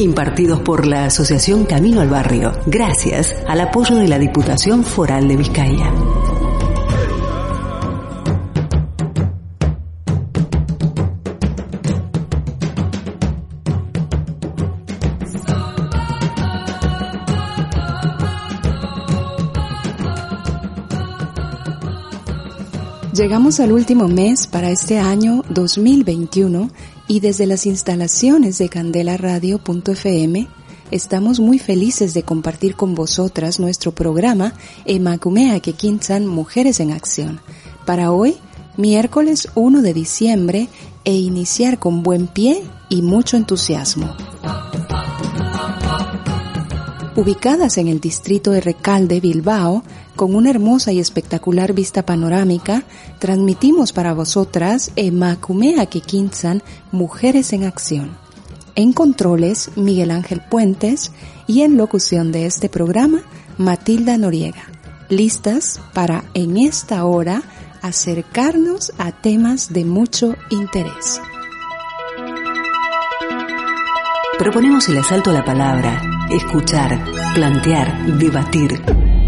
Impartidos por la Asociación Camino al Barrio, gracias al apoyo de la Diputación Foral de Vizcaya. Llegamos al último mes para este año 2021 y desde las instalaciones de candelaradio.fm estamos muy felices de compartir con vosotras nuestro programa Emakumea Kekinsan Mujeres en Acción. Para hoy, miércoles 1 de diciembre, e iniciar con buen pie y mucho entusiasmo. Ubicadas en el distrito de Recalde, Bilbao, con una hermosa y espectacular vista panorámica, transmitimos para vosotras Emacumea Kikinsan Mujeres en Acción. En controles, Miguel Ángel Puentes y en locución de este programa, Matilda Noriega. Listas para en esta hora acercarnos a temas de mucho interés. Proponemos el asalto a la palabra, escuchar, plantear, debatir.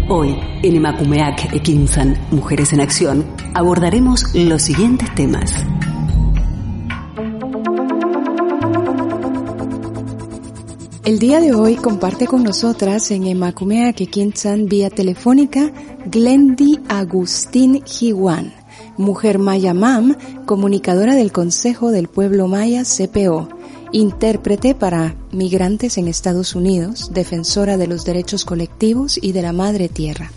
Hoy, en Emakumeak Ekinsan, Mujeres en Acción, abordaremos los siguientes temas. El día de hoy comparte con nosotras en Emakumeak Ekinsan vía telefónica Glendy Agustín Jiwan, mujer maya MAM, comunicadora del Consejo del Pueblo Maya CPO intérprete para migrantes en Estados Unidos, defensora de los derechos colectivos y de la madre tierra.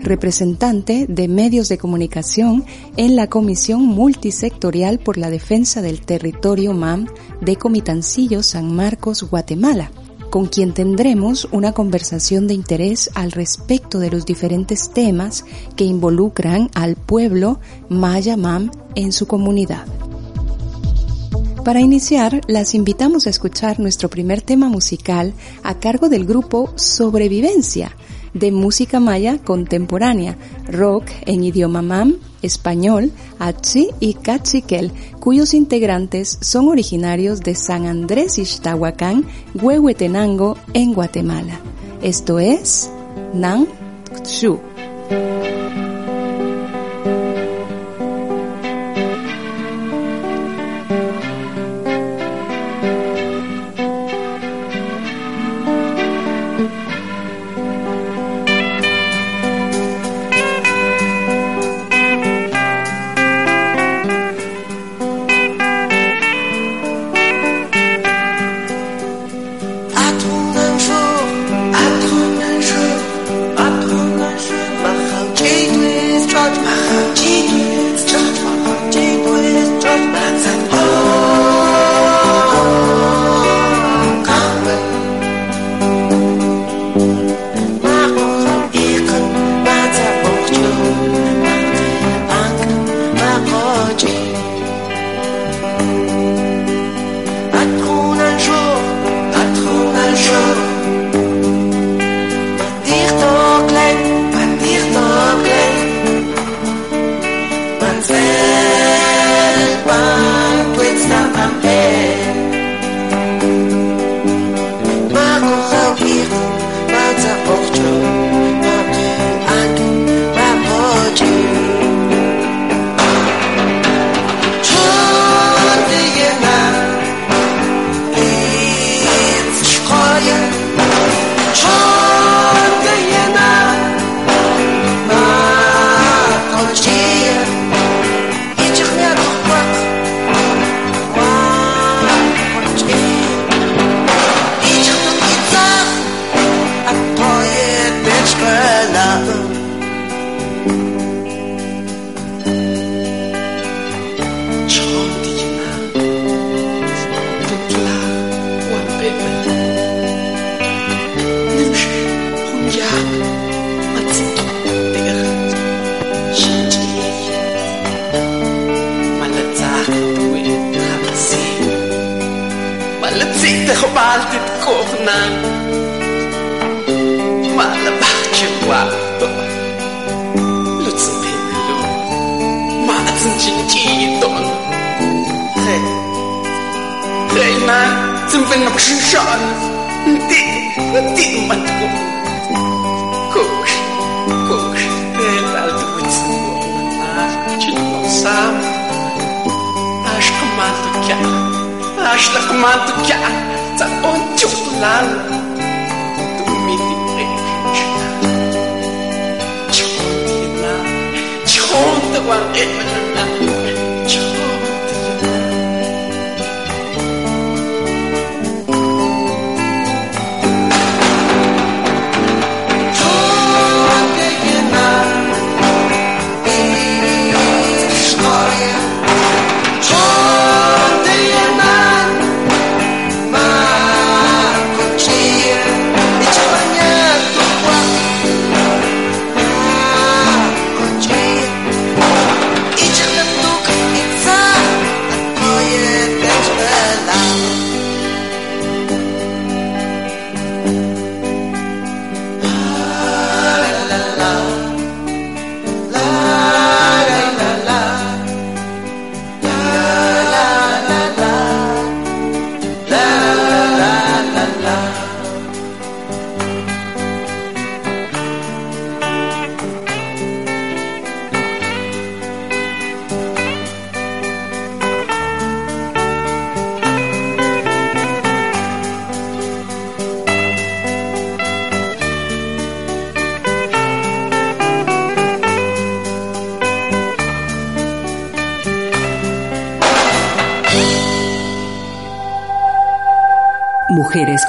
Representante de medios de comunicación en la Comisión Multisectorial por la Defensa del Territorio MAM de Comitancillo San Marcos, Guatemala, con quien tendremos una conversación de interés al respecto de los diferentes temas que involucran al pueblo Maya MAM en su comunidad. Para iniciar, las invitamos a escuchar nuestro primer tema musical a cargo del grupo Sobrevivencia, de música maya contemporánea, rock en idioma mam, español, achi y cachiquel, cuyos integrantes son originarios de San Andrés Ixtahuacán, Huehuetenango, en Guatemala. Esto es Nan Chu.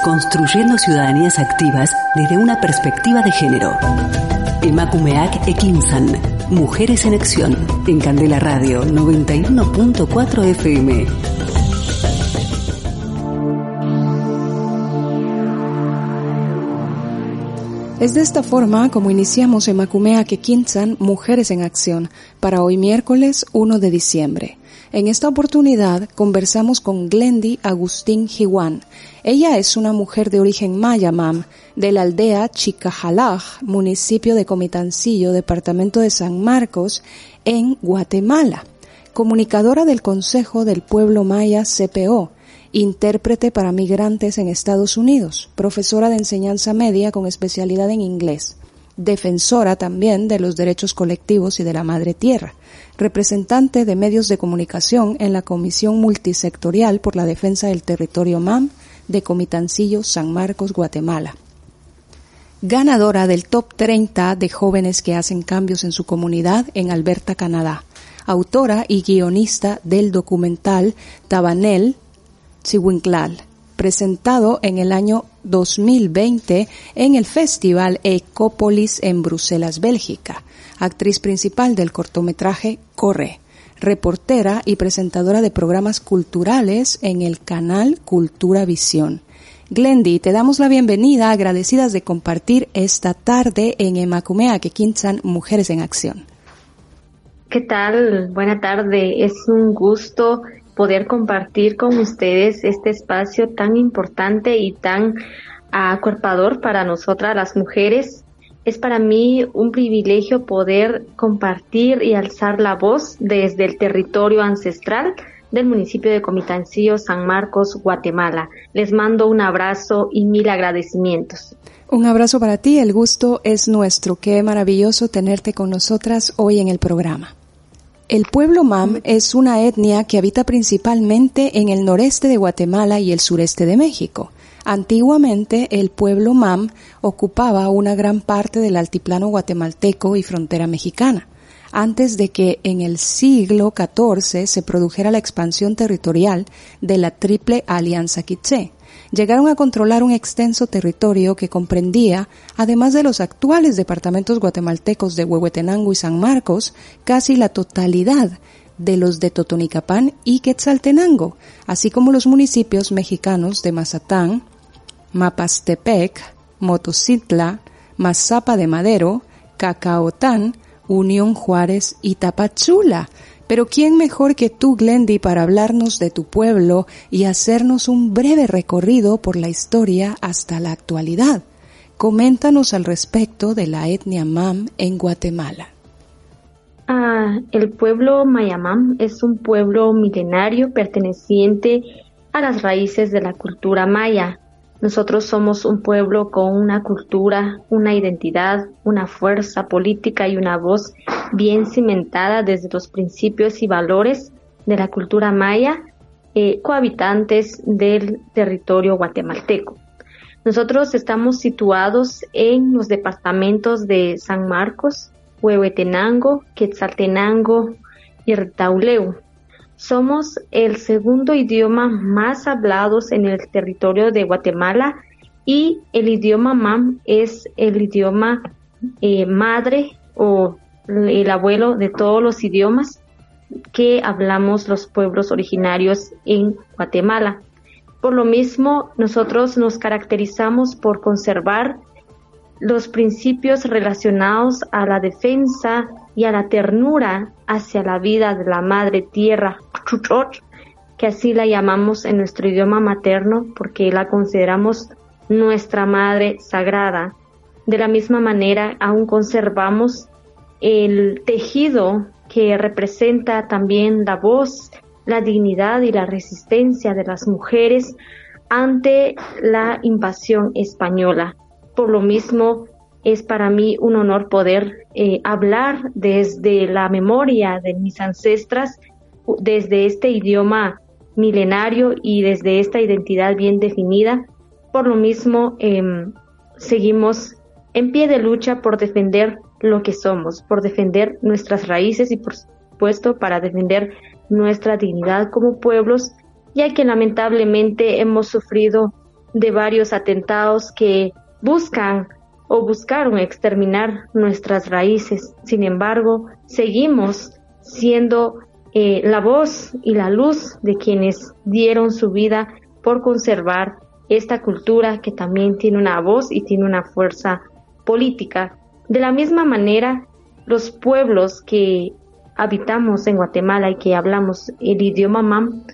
Construyendo ciudadanías activas desde una perspectiva de género. Emakumeak Ekinsan, Mujeres en Acción, en Candela Radio 91.4 FM. Es de esta forma como iniciamos Emacumea Kekinsan Mujeres en Acción para hoy miércoles 1 de diciembre. En esta oportunidad conversamos con Glendy Agustín Jiwan. Ella es una mujer de origen maya, mam, de la aldea Chicajalaj, municipio de Comitancillo, departamento de San Marcos, en Guatemala. Comunicadora del Consejo del Pueblo Maya CPO, intérprete para migrantes en Estados Unidos, profesora de enseñanza media con especialidad en inglés, defensora también de los derechos colectivos y de la madre tierra, representante de medios de comunicación en la Comisión Multisectorial por la Defensa del Territorio MAM de Comitancillo, San Marcos, Guatemala. Ganadora del Top 30 de jóvenes que hacen cambios en su comunidad en Alberta, Canadá. Autora y guionista del documental Tabanel, Chihuinclal, presentado en el año 2020 en el Festival Ecopolis en Bruselas, Bélgica. Actriz principal del cortometraje Corre, reportera y presentadora de programas culturales en el canal Cultura Visión. Glendy, te damos la bienvenida, agradecidas de compartir esta tarde en Emacumea Kekinsan Mujeres en Acción. ¿Qué tal? Buena tarde. Es un gusto poder compartir con ustedes este espacio tan importante y tan acuerpador para nosotras las mujeres. Es para mí un privilegio poder compartir y alzar la voz desde el territorio ancestral del municipio de Comitancillo, San Marcos, Guatemala. Les mando un abrazo y mil agradecimientos. Un abrazo para ti, el gusto es nuestro. Qué maravilloso tenerte con nosotras hoy en el programa. El pueblo Mam es una etnia que habita principalmente en el noreste de Guatemala y el sureste de México. Antiguamente el pueblo Mam ocupaba una gran parte del altiplano guatemalteco y frontera mexicana, antes de que en el siglo XIV se produjera la expansión territorial de la Triple Alianza Quiché. Llegaron a controlar un extenso territorio que comprendía, además de los actuales departamentos guatemaltecos de Huehuetenango y San Marcos, casi la totalidad de los de Totonicapán y Quetzaltenango, así como los municipios mexicanos de Mazatán, Mapastepec, Motocitla, Mazapa de Madero, Cacaotán, Unión Juárez y Tapachula, Pero ¿quién mejor que tú, Glendy, para hablarnos de tu pueblo y hacernos un breve recorrido por la historia hasta la actualidad? Coméntanos al respecto de la etnia Mam en Guatemala. Ah, el pueblo Mayamam es un pueblo milenario perteneciente a las raíces de la cultura maya. Nosotros somos un pueblo con una cultura, una identidad, una fuerza política y una voz bien cimentada desde los principios y valores de la cultura maya, eh, cohabitantes del territorio guatemalteco. Nosotros estamos situados en los departamentos de San Marcos, Huehuetenango, Quetzaltenango y Rtauleu. Somos el segundo idioma más hablados en el territorio de Guatemala y el idioma MAM es el idioma eh, madre o el abuelo de todos los idiomas que hablamos los pueblos originarios en Guatemala. Por lo mismo, nosotros nos caracterizamos por conservar los principios relacionados a la defensa y a la ternura hacia la vida de la madre tierra, que así la llamamos en nuestro idioma materno porque la consideramos nuestra madre sagrada. De la misma manera, aún conservamos el tejido que representa también la voz, la dignidad y la resistencia de las mujeres ante la invasión española. Por lo mismo, es para mí un honor poder eh, hablar desde la memoria de mis ancestras, desde este idioma milenario y desde esta identidad bien definida. Por lo mismo, em, seguimos en pie de lucha por defender lo que somos, por defender nuestras raíces y por supuesto para defender nuestra dignidad como pueblos, ya que lamentablemente hemos sufrido de varios atentados que buscan o buscaron exterminar nuestras raíces. Sin embargo, seguimos siendo eh, la voz y la luz de quienes dieron su vida por conservar esta cultura que también tiene una voz y tiene una fuerza política. De la misma manera, los pueblos que habitamos en Guatemala y que hablamos el idioma MAM,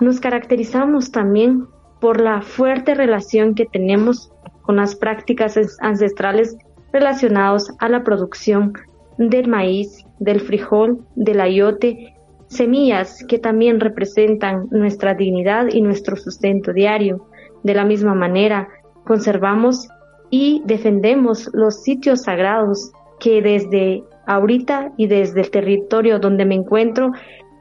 nos caracterizamos también por la fuerte relación que tenemos con las prácticas ancestrales relacionadas a la producción del maíz, del frijol, del ayote, semillas que también representan nuestra dignidad y nuestro sustento diario. De la misma manera, conservamos y defendemos los sitios sagrados que desde ahorita y desde el territorio donde me encuentro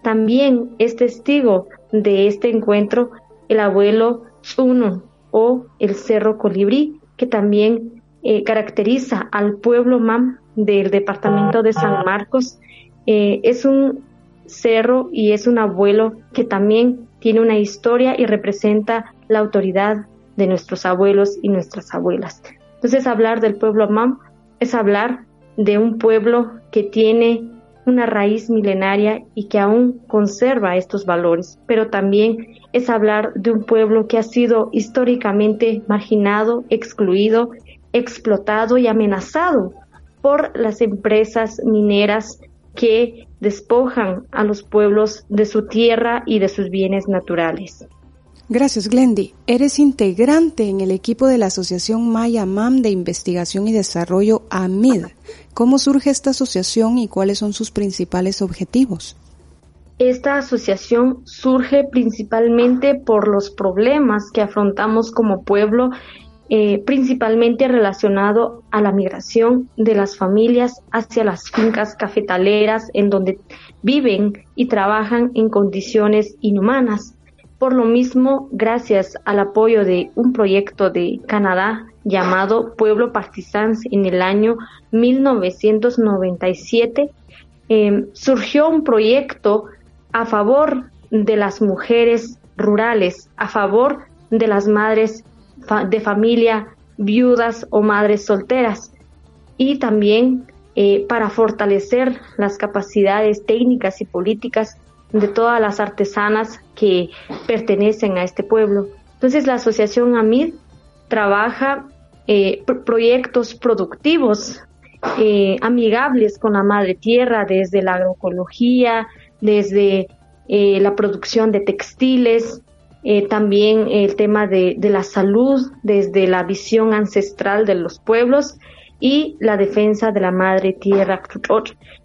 también es testigo de este encuentro el abuelo Uno o el Cerro Colibrí, que también eh, caracteriza al pueblo MAM del departamento de San Marcos. Eh, es un cerro y es un abuelo que también tiene una historia y representa la autoridad de nuestros abuelos y nuestras abuelas. Entonces hablar del pueblo MAM es hablar de un pueblo que tiene una raíz milenaria y que aún conserva estos valores, pero también es hablar de un pueblo que ha sido históricamente marginado, excluido, explotado y amenazado por las empresas mineras que despojan a los pueblos de su tierra y de sus bienes naturales. Gracias, Glendy. Eres integrante en el equipo de la Asociación Maya MAM de Investigación y Desarrollo AMID. ¿Cómo surge esta asociación y cuáles son sus principales objetivos? Esta asociación surge principalmente por los problemas que afrontamos como pueblo, eh, principalmente relacionado a la migración de las familias hacia las fincas cafetaleras en donde viven y trabajan en condiciones inhumanas por lo mismo, gracias al apoyo de un proyecto de Canadá llamado Pueblo Partisans en el año 1997, em, surgió un proyecto a favor de las mujeres rurales, a favor de las madres de familia viudas o madres solteras y también eh, para fortalecer las capacidades técnicas y políticas de todas las artesanas que pertenecen a este pueblo. Entonces la asociación AMID trabaja eh, proyectos productivos eh, amigables con la madre tierra, desde la agroecología, desde eh, la producción de textiles, también el tema de, de, la salud desde la visión ancestral de los pueblos y la defensa de la madre tierra,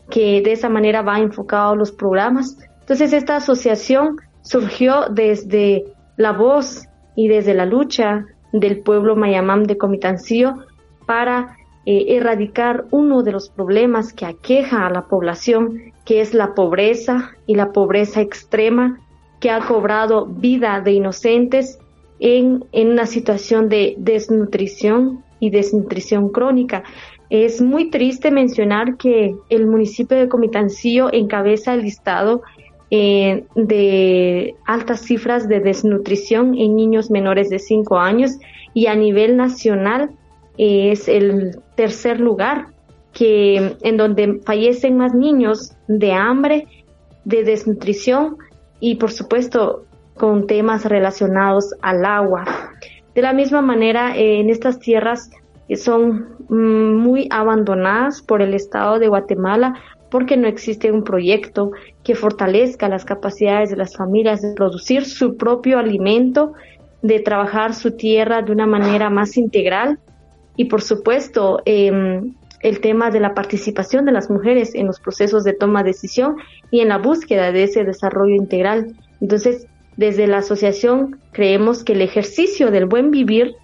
que de esa manera va enfocado los programas. Entonces esta asociación surgió desde la voz y desde la lucha del pueblo mayamam de Comitancillo para eh, erradicar uno de los problemas que aqueja a la población, que es la pobreza y la pobreza extrema que ha cobrado vida de inocentes en, en una situación de desnutrición y desnutrición crónica. Es muy triste mencionar que el municipio de Comitancillo encabeza el listado eh, de altas cifras de desnutrición en niños menores de 5 años y a nivel nacional es el tercer lugar que en donde fallecen más niños de hambre, de desnutrición y por supuesto con temas relacionados al agua. De la misma manera, en estas tierras son mm, muy abandonadas por el Estado de Guatemala porque no existe un proyecto que fortalezca las capacidades de las familias de producir su propio alimento, de trabajar su tierra de una manera más integral y por supuesto em, el tema de la participación de las mujeres en los procesos de toma de decisión y en la búsqueda de ese desarrollo integral. Entonces, desde la asociación creemos que el ejercicio del buen vivir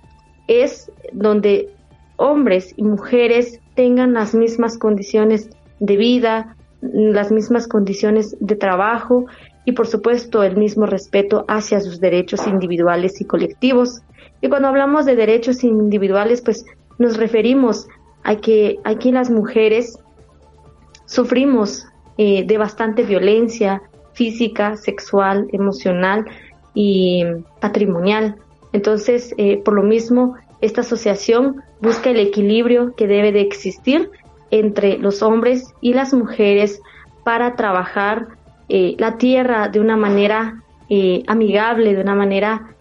es donde hombres y mujeres tengan las mismas condiciones de vida, las mismas condiciones de trabajo y por supuesto el mismo respeto hacia sus derechos individuales y colectivos. Y cuando hablamos de derechos individuales, pues nos referimos a que aquí las mujeres sufrimos eh, de bastante violencia física, sexual, emocional y patrimonial. Entonces, eh, por lo mismo, esta asociación busca el equilibrio que debe de existir entre los hombres y las mujeres para trabajar eh, la tierra de una manera amigable, de una manera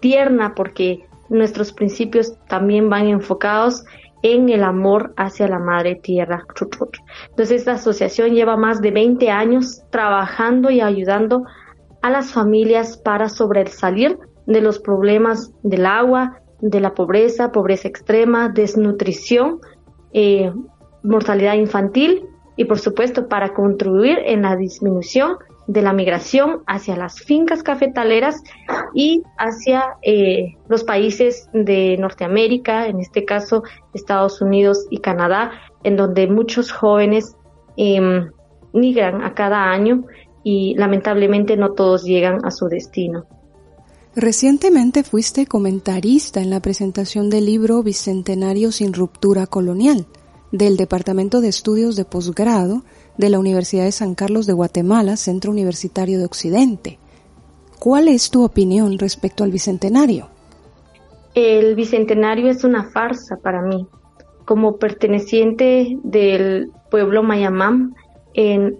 tierna, porque nuestros principios también van enfocados en el amor hacia la madre tierra. Entonces esta asociación lleva más de 20 años trabajando y ayudando a las familias para sobresalir de los problemas del agua, de la pobreza, pobreza extrema, desnutrición, eh, mortalidad infantil y por supuesto para contribuir en la disminución de la migración hacia las fincas cafetaleras y hacia eh, los países de Norteamérica, en este caso Estados Unidos y Canadá, en donde muchos jóvenes em, migran a cada año y lamentablemente no todos llegan a su destino. Recientemente fuiste comentarista en la presentación del libro Bicentenario sin ruptura colonial del Departamento de Estudios de Posgrado de la Universidad de San Carlos de Guatemala, Centro Universitario de Occidente. ¿Cuál es tu opinión respecto al Bicentenario? El Bicentenario es una farsa para mí. Como perteneciente del pueblo Mayamam,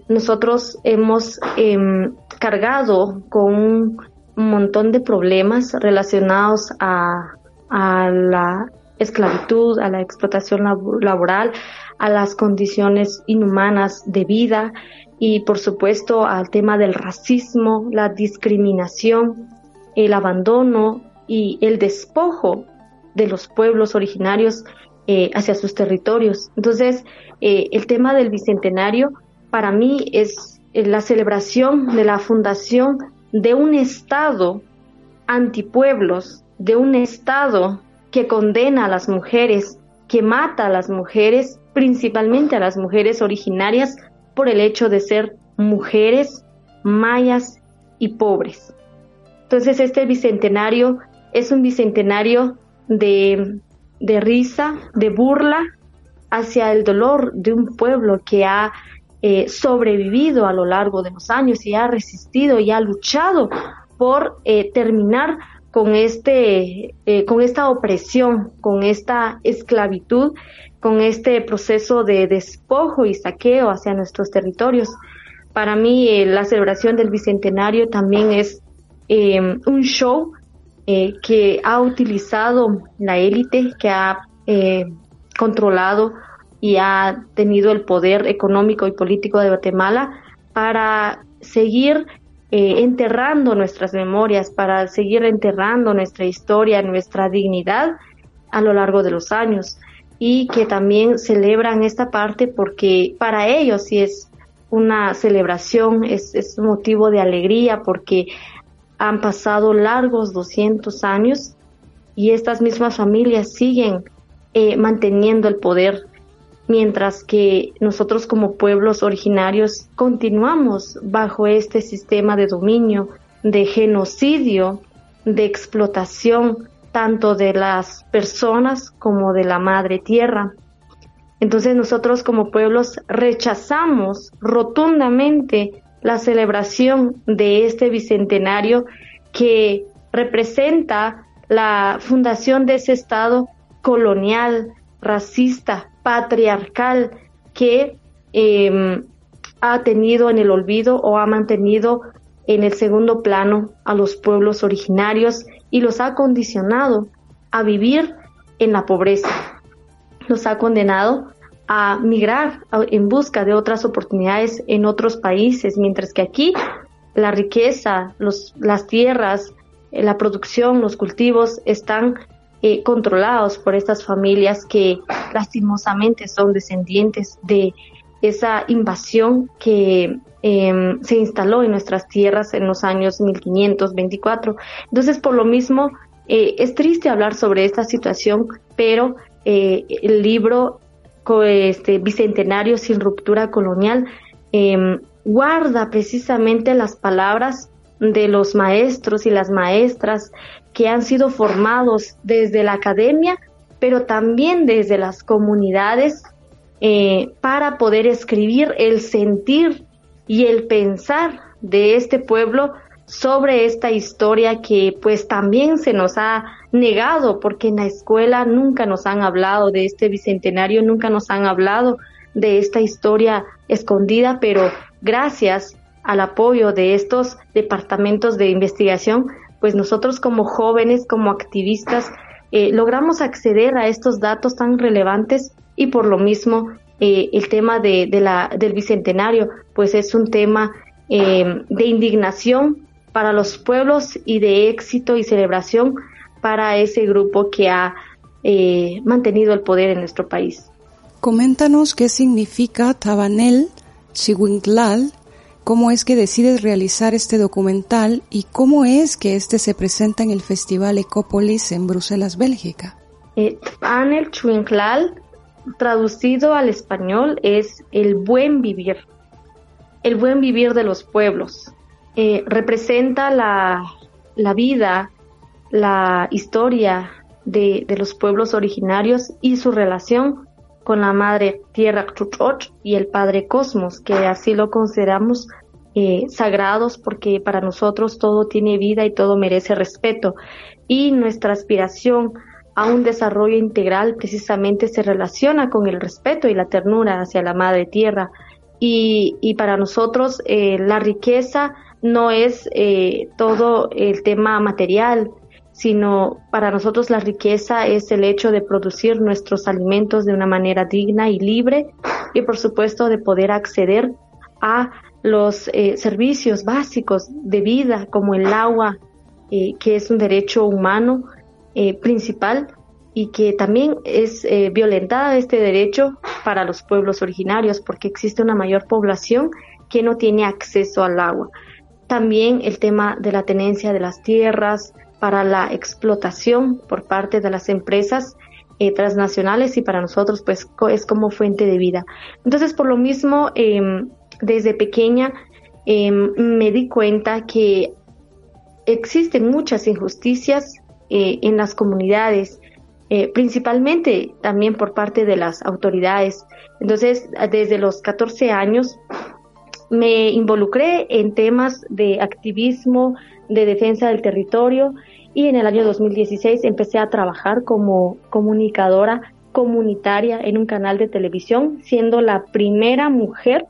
nosotros hemos em, cargado con un montón de problemas relacionados a, a la esclavitud, a la explotación laboral, a las condiciones inhumanas de vida y por supuesto al tema del racismo, la discriminación, el abandono y el despojo de los pueblos originarios eh, hacia sus territorios. Entonces, eh, el tema del Bicentenario para mí es eh, la celebración de la fundación de un Estado antipueblos, de un Estado que condena a las mujeres, que mata a las mujeres principalmente a las mujeres originarias por el hecho de ser mujeres, mayas y pobres. Entonces este bicentenario es un bicentenario de, risa, de burla hacia el dolor de un pueblo que ha eh, sobrevivido a lo largo de los años y ha resistido y ha luchado por eh, terminar con este eh, con esta opresión con esta esclavitud con este proceso de despojo y saqueo hacia nuestros territorios. Para mí eh, la celebración del Bicentenario también es eh, un show que ha utilizado la élite, que ha controlado y ha tenido el poder económico y político de Guatemala para seguir eh, enterrando nuestras memorias, para seguir enterrando nuestra historia, nuestra dignidad a lo largo de los años. Y que también celebran esta parte porque para ellos sí es una celebración, es, un motivo de alegría porque han pasado largos 200 años y estas mismas familias siguen eh, manteniendo el poder, mientras que nosotros como pueblos originarios continuamos bajo este sistema de dominio, de genocidio, de explotación, tanto de las personas como de la madre tierra. Entonces nosotros como pueblos rechazamos rotundamente la celebración de este bicentenario que representa la fundación de ese Estado colonial, racista, patriarcal, que em, ha tenido en el olvido o ha mantenido en el segundo plano a los pueblos originarios y los ha condicionado a vivir en la pobreza. Los ha condenado a migrar en busca de otras oportunidades en otros países, mientras que aquí la riqueza, las tierras, eh, la producción, los cultivos están eh, controlados por estas familias que lastimosamente son descendientes de esa invasión que em, se instaló en nuestras tierras en los años 1524. Entonces, por lo mismo, eh, es triste hablar sobre esta situación, pero el libro este, Bicentenario sin ruptura colonial em, guarda precisamente las palabras de los maestros y las maestras que han sido formados desde la academia, pero también desde las comunidades eh, para poder escribir el sentir y el pensar de este pueblo sobre esta historia que pues también se nos ha negado porque en la escuela nunca nos han hablado de este bicentenario, nunca nos han hablado de esta historia escondida, pero gracias al apoyo de estos departamentos de investigación, pues nosotros como jóvenes, como activistas, eh, logramos acceder a estos datos tan relevantes y por lo mismo eh, el tema de, la, del bicentenario, pues es un tema eh, de indignación para los pueblos y de éxito y celebración para ese grupo que ha mantenido el poder en nuestro país. Coméntanos qué significa Tabanel Chihuintlal cómo es que decides realizar este documental y cómo es que este se presenta en el Festival Ecópolis en Bruselas, Bélgica. Eh, Anel Chuinclal, traducido al español, es el buen vivir, el buen vivir de los pueblos. Eh, representa la, vida, la historia de, de, los pueblos originarios y su relación con la madre tierra y el padre Cosmos, que así lo consideramos eh, sagrados porque para nosotros todo tiene vida y todo merece respeto. Y nuestra aspiración a un desarrollo integral precisamente se relaciona con el respeto y la ternura hacia la madre tierra. Y, y para nosotros eh, la riqueza no es eh, todo el tema material, sino para nosotros la riqueza es el hecho de producir nuestros alimentos de una manera digna y libre y por supuesto de poder acceder a los eh, servicios básicos de vida como el agua, eh, que es un derecho humano eh, principal y que también es violentada este derecho para los pueblos originarios porque existe una mayor población que no tiene acceso al agua. También el tema de la tenencia de las tierras, para la explotación por parte de las empresas eh, transnacionales y para nosotros pues es como fuente de vida. Entonces por lo mismo em, desde pequeña em, me di cuenta que existen muchas injusticias eh, en las comunidades, eh, principalmente también por parte de las autoridades. Entonces desde los 14 años me involucré en temas de activismo, de defensa del territorio y en el año 2016 empecé a trabajar como comunicadora comunitaria en un canal de televisión, siendo la primera mujer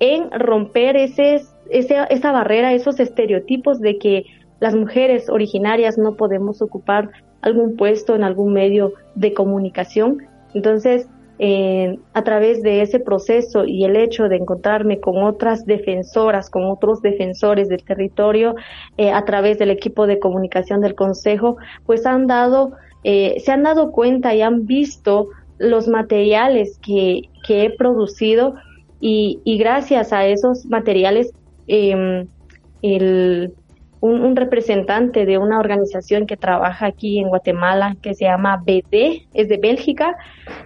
en romper ese, esa barrera, esos estereotipos de que las mujeres originarias no podemos ocupar algún puesto en algún medio de comunicación. Entonces, eh, a través de ese proceso y el hecho de encontrarme con otras defensoras, con otros defensores del territorio, eh, a través del equipo de comunicación del Consejo, pues han dado, eh, se han dado cuenta y han visto los materiales que, que he producido y, y, gracias a esos materiales em, el, un, representante de una organización que trabaja aquí en Guatemala que se llama BD, es de Bélgica,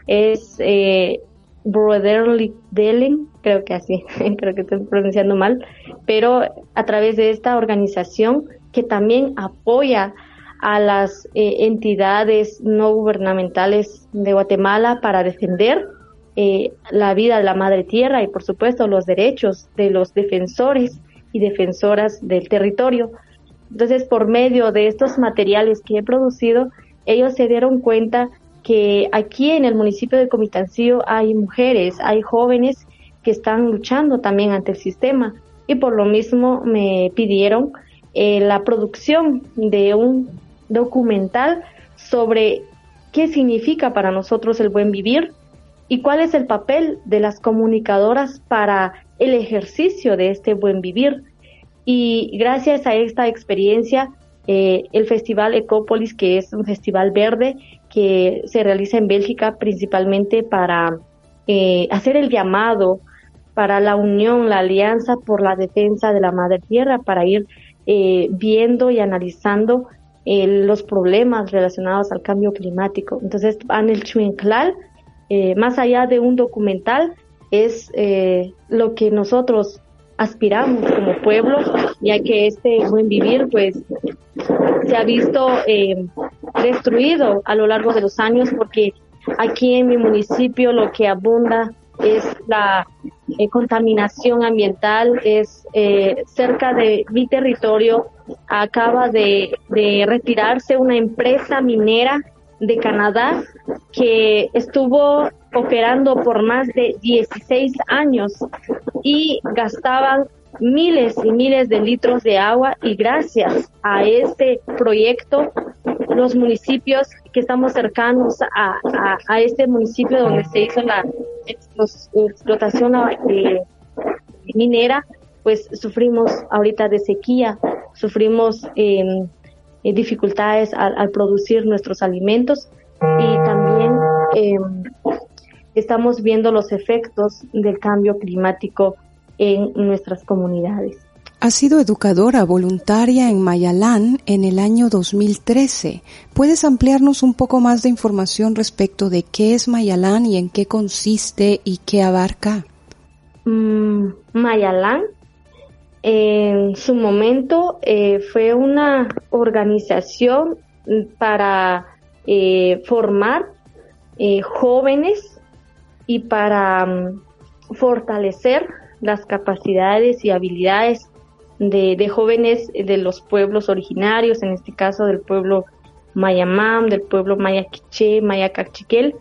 es eh, Brotherly Dealing, creo que así, creo que estoy pronunciando mal, pero a través de esta organización que también apoya a las eh, entidades no gubernamentales de Guatemala para defender eh, la vida de la madre tierra y por supuesto los derechos de los defensores y defensoras del territorio. Entonces, por medio de estos materiales que he producido, ellos se dieron cuenta que aquí en el municipio de Comitancillo hay mujeres, hay jóvenes que están luchando también ante el sistema y por lo mismo me pidieron eh, la producción de un documental sobre qué significa para nosotros el buen vivir y cuál es el papel de las comunicadoras para el ejercicio de este buen vivir. Y gracias a esta experiencia, eh, el Festival Ecópolis, que es un festival verde que se realiza en Bélgica principalmente para eh, hacer el llamado para la unión, la alianza por la defensa de la madre tierra, para ir eh, viendo y analizando los problemas relacionados al cambio climático. Entonces, el Chuenclal, más allá de un documental, es lo que nosotros aspiramos como pueblo, ya que este buen vivir pues se ha visto eh, destruido a lo largo de los años porque aquí en mi municipio lo que abunda es la eh, contaminación ambiental, es eh, cerca de mi territorio acaba de retirarse una empresa minera de Canadá que estuvo operando por más de 16 años y gastaban miles y miles de litros de agua. Y gracias a este proyecto los municipios que estamos cercanos a, a, este municipio donde se hizo la explotación minera pues sufrimos ahorita de sequía sufrimos em, eh, dificultades al, al, producir nuestros alimentos y también eh, estamos viendo los efectos del cambio climático en nuestras comunidades. Ha sido educadora voluntaria en Mayalán en el año 2013. ¿Puedes ampliarnos un poco más de información respecto de qué es Mayalán y en qué consiste y qué abarca? Mm, Mayalán en su momento eh, fue una organización para eh, formar eh, jóvenes y para mm, fortalecer las capacidades y habilidades de, jóvenes de los pueblos originarios, en este caso del pueblo Mayamam, del pueblo Maya Quiché, Maya Cachiquel,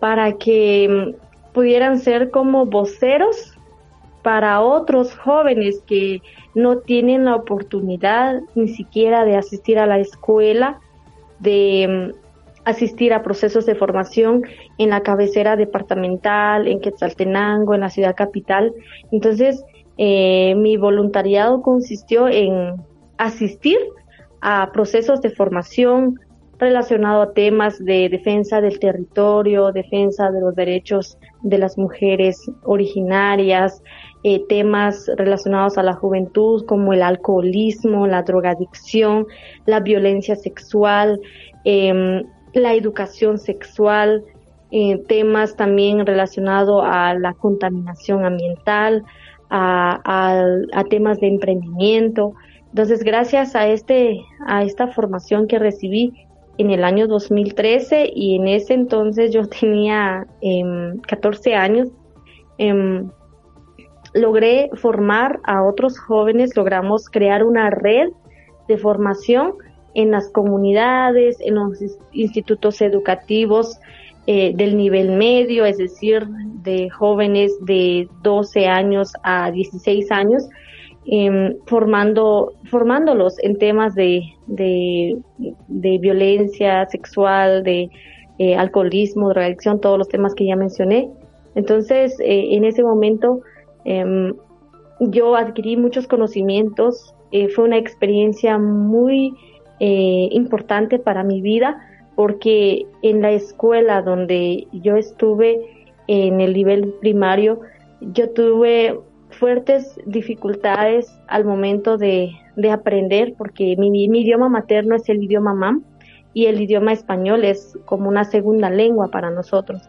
para que mm, pudieran ser como voceros para otros jóvenes que no tienen la oportunidad ni siquiera de asistir a la escuela, de mm, asistir a procesos de formación en la cabecera departamental, en Quetzaltenango, en la ciudad capital. Entonces, eh, mi voluntariado consistió en asistir a procesos de formación relacionado a temas de defensa del territorio, defensa de los derechos de las mujeres originarias, eh, temas relacionados a la juventud como el alcoholismo, la drogadicción, la violencia sexual, eh, la educación sexual, eh, temas también relacionados a la contaminación ambiental, a, temas de emprendimiento. Entonces, gracias a este, a esta formación que recibí en el año 2013 y en ese entonces yo tenía 14 em, años, em, logré formar a otros jóvenes, logramos crear una red de formación en las comunidades, en los institutos educativos eh, del nivel medio, es decir, de jóvenes de 12 años a 16 años, em, formando, formándolos en temas de, de, violencia sexual, de, eh, alcoholismo, drogadicción, todos los temas que ya mencioné. Entonces, eh, en ese momento em, yo adquirí muchos conocimientos, eh, fue una experiencia muy importante para mi vida porque en la escuela donde yo estuve en el nivel primario, yo tuve fuertes dificultades al momento de, aprender porque mi, mi, idioma materno es el idioma mam y el idioma español es como una segunda lengua para nosotros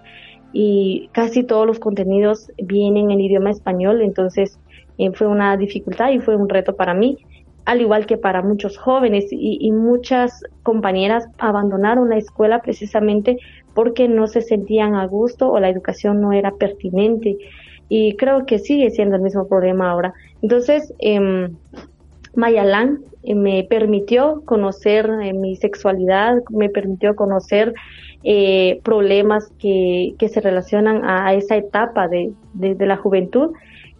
y casi todos los contenidos vienen en idioma español, entonces eh, fue una dificultad y fue un reto para mí, al igual que para muchos jóvenes y, muchas compañeras abandonaron la escuela precisamente porque no se sentían a gusto o la educación no era pertinente y creo que sigue siendo el mismo problema ahora. Entonces, eh, Mayalán me permitió conocer eh, mi sexualidad, me permitió conocer eh, problemas que, que, se relacionan a, esa etapa de, de, la juventud.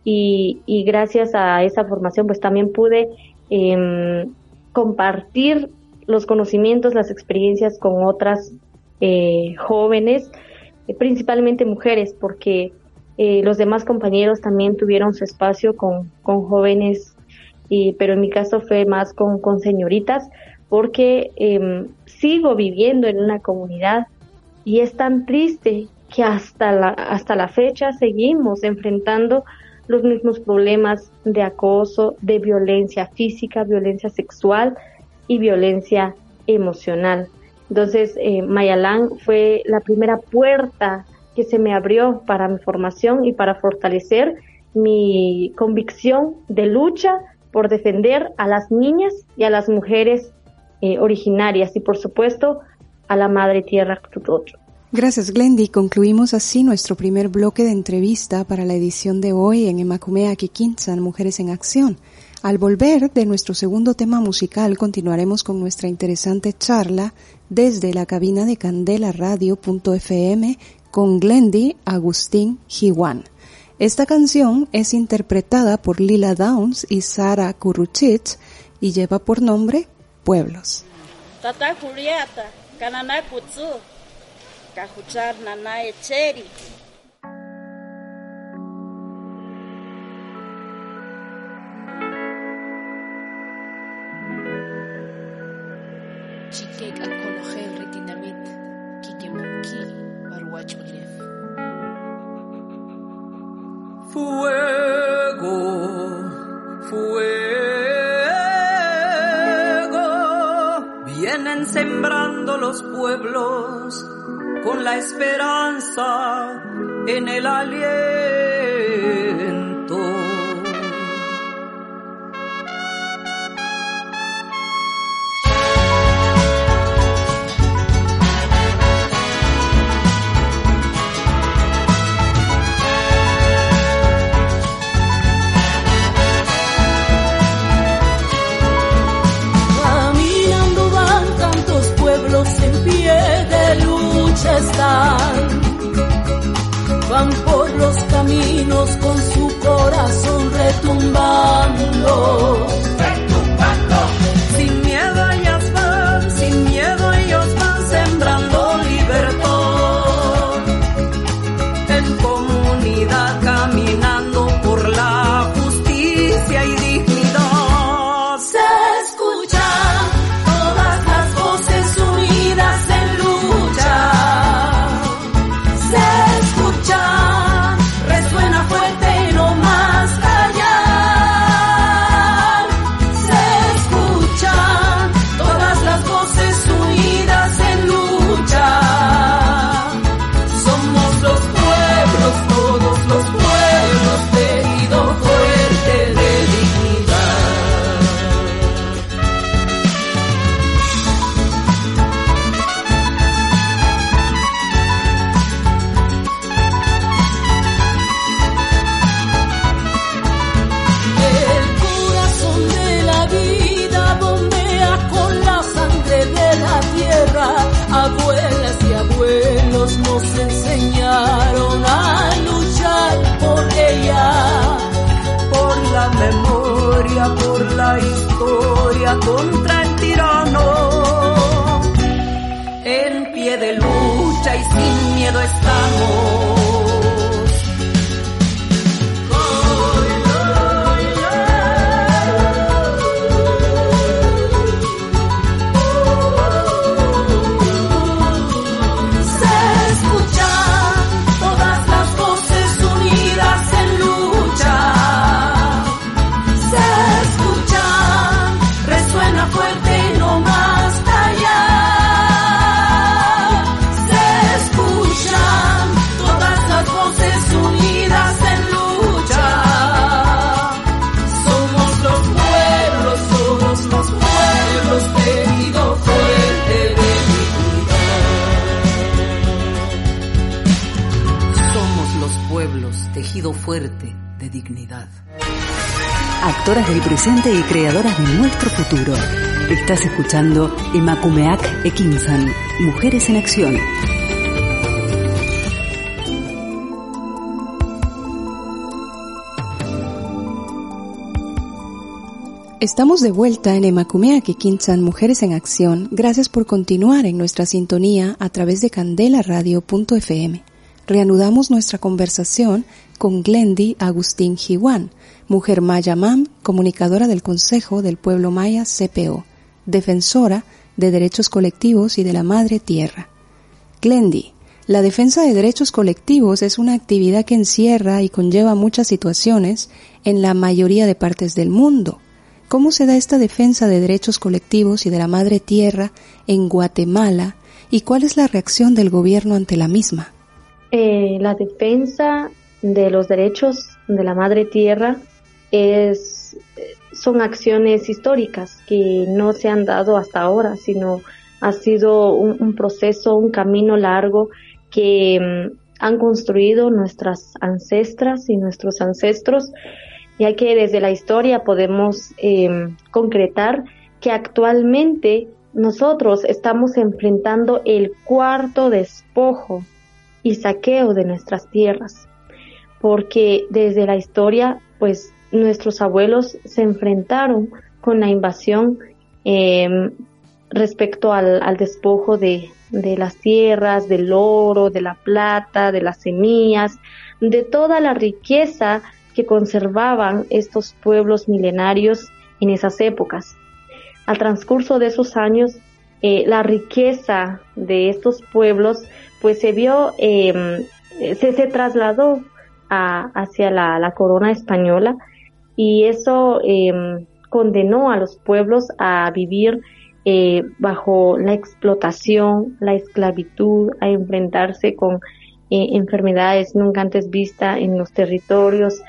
Y, y, gracias a esa formación pues también pude em, compartir los conocimientos, las experiencias con otras jóvenes, principalmente mujeres, porque los demás compañeros también tuvieron su espacio con, con jóvenes pero en mi caso fue más con, con señoritas, porque em, sigo viviendo en una comunidad y es tan triste que hasta la, hasta la fecha seguimos enfrentando los mismos problemas de acoso, de violencia física, violencia sexual y violencia emocional. Entonces, eh, Mayalán fue la primera puerta que se me abrió para mi formación y para fortalecer mi convicción de lucha por defender a las niñas y a las mujeres eh, originarias y por supuesto a la madre tierra Tutocho. Gracias Glendy. Concluimos así nuestro primer bloque de entrevista para la edición de hoy en Emakumea Kikinsan, Mujeres en Acción. Al volver de nuestro segundo tema musical continuaremos con nuestra interesante charla desde la cabina de Candela Radio.fm con Glendy Agustín Jiwan. Esta canción es interpretada por Lila Downs y Sara Kuruchich y lleva por nombre Pueblos. Tata Julieta, Kanana Kutsu, Kajuchar Nanae Cheri. Chikek alcohologel retinamit, kikemaki, barwachulef. Fuego, fuego, vienen sembrando los pueblos con la esperanza en el aliento. Van por los caminos con su corazón retumbando. Y creadoras de nuestro futuro. Estás escuchando Emakumeak Ekinsan, Mujeres en Acción. Estamos de vuelta en Emakumeak Ekinsan, Mujeres en Acción. Gracias por continuar en nuestra sintonía a través de candelaradio.fm. Reanudamos nuestra conversación con Glendy Agustín Jiwan, mujer maya mam, comunicadora del Consejo del Pueblo Maya CPO, defensora de derechos colectivos y de la madre tierra. Glendy, la defensa de derechos colectivos es una actividad que encierra y conlleva muchas situaciones en la mayoría de partes del mundo ¿Cómo se da esta defensa de derechos colectivos y de la madre tierra en Guatemala y cuál es la reacción del gobierno ante la misma? Eh, la defensa de los derechos de la madre tierra es, son acciones históricas que no se han dado hasta ahora, sino ha sido un, proceso, un camino largo que mm, han construido nuestras ancestras y nuestros ancestros. Ya que desde la historia podemos eh, concretar que actualmente nosotros estamos enfrentando el cuarto despojo y saqueo de nuestras tierras, porque desde la historia, pues nuestros abuelos se enfrentaron con la invasión em, respecto al, despojo de, de las tierras, del oro, de la plata, de las semillas, de toda la riqueza que conservaban estos pueblos milenarios en esas épocas. Al transcurso de esos años, eh, la riqueza de estos pueblos pues se vio, em, se, se, trasladó hacia la, corona española y eso em, condenó a los pueblos a vivir eh, bajo la explotación, la esclavitud, a enfrentarse con eh, enfermedades nunca antes vistas en los territorios,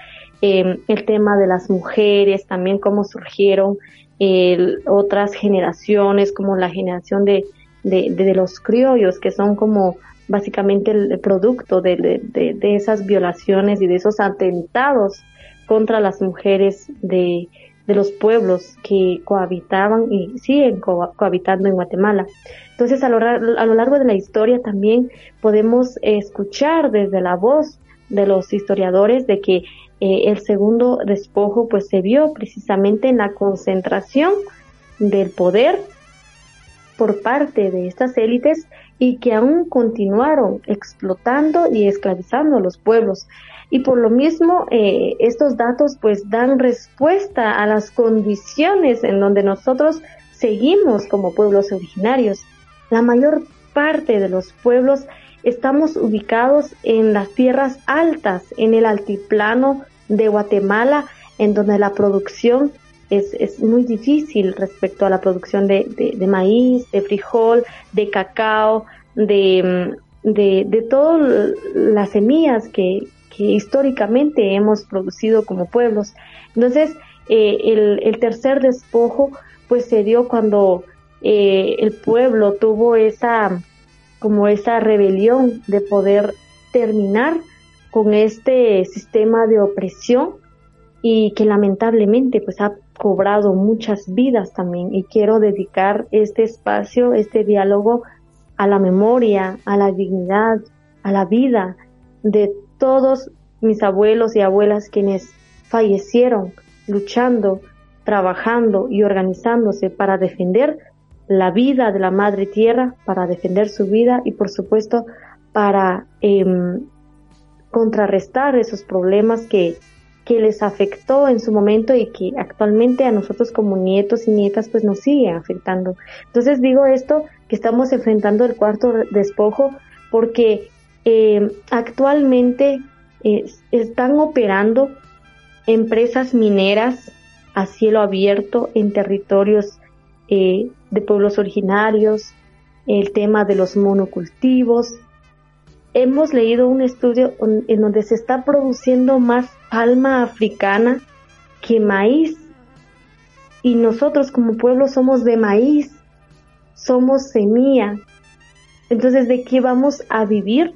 Em, el tema de las mujeres, también cómo surgieron otras generaciones, como la generación de, de, los criollos, que son como básicamente el, producto de, de, esas violaciones y de esos atentados contra las mujeres de, los pueblos que cohabitaban y siguen cohabitando en Guatemala. Entonces, a lo, a lo largo de la historia también podemos escuchar desde la voz de los historiadores de que eh, el segundo despojo pues se vio precisamente en la concentración del poder por parte de estas élites y que aún continuaron explotando y esclavizando a los pueblos. Y por lo mismo, eh, estos datos pues dan respuesta a las condiciones en donde nosotros seguimos como pueblos originarios. La mayor parte de los pueblos Estamos ubicados en las tierras altas, en el altiplano de Guatemala, en donde la producción es, muy difícil respecto a la producción de, maíz, de frijol, de cacao, de, de, todas las semillas que, históricamente hemos producido como pueblos. Entonces, eh, el, tercer despojo pues se dio cuando eh, el pueblo tuvo esa como esa rebelión de poder terminar con este sistema de opresión y que lamentablemente pues ha cobrado muchas vidas también. Y quiero dedicar este espacio, este diálogo a la memoria, a la dignidad, a la vida de todos mis abuelos y abuelas quienes fallecieron luchando, trabajando y organizándose para defender la vida de la madre tierra, para defender su vida y por supuesto para em, contrarrestar esos problemas que, que les afectó en su momento y que actualmente a nosotros como nietos y nietas pues nos siguen afectando. Entonces digo esto que estamos enfrentando el cuarto despojo porque em, actualmente están operando empresas mineras a cielo abierto en territorios eh, de pueblos originarios, el tema de los monocultivos. Hemos leído un estudio en donde se está produciendo más palma africana que maíz. Y nosotros como pueblo somos de maíz, somos semilla. Entonces, ¿de qué vamos a vivir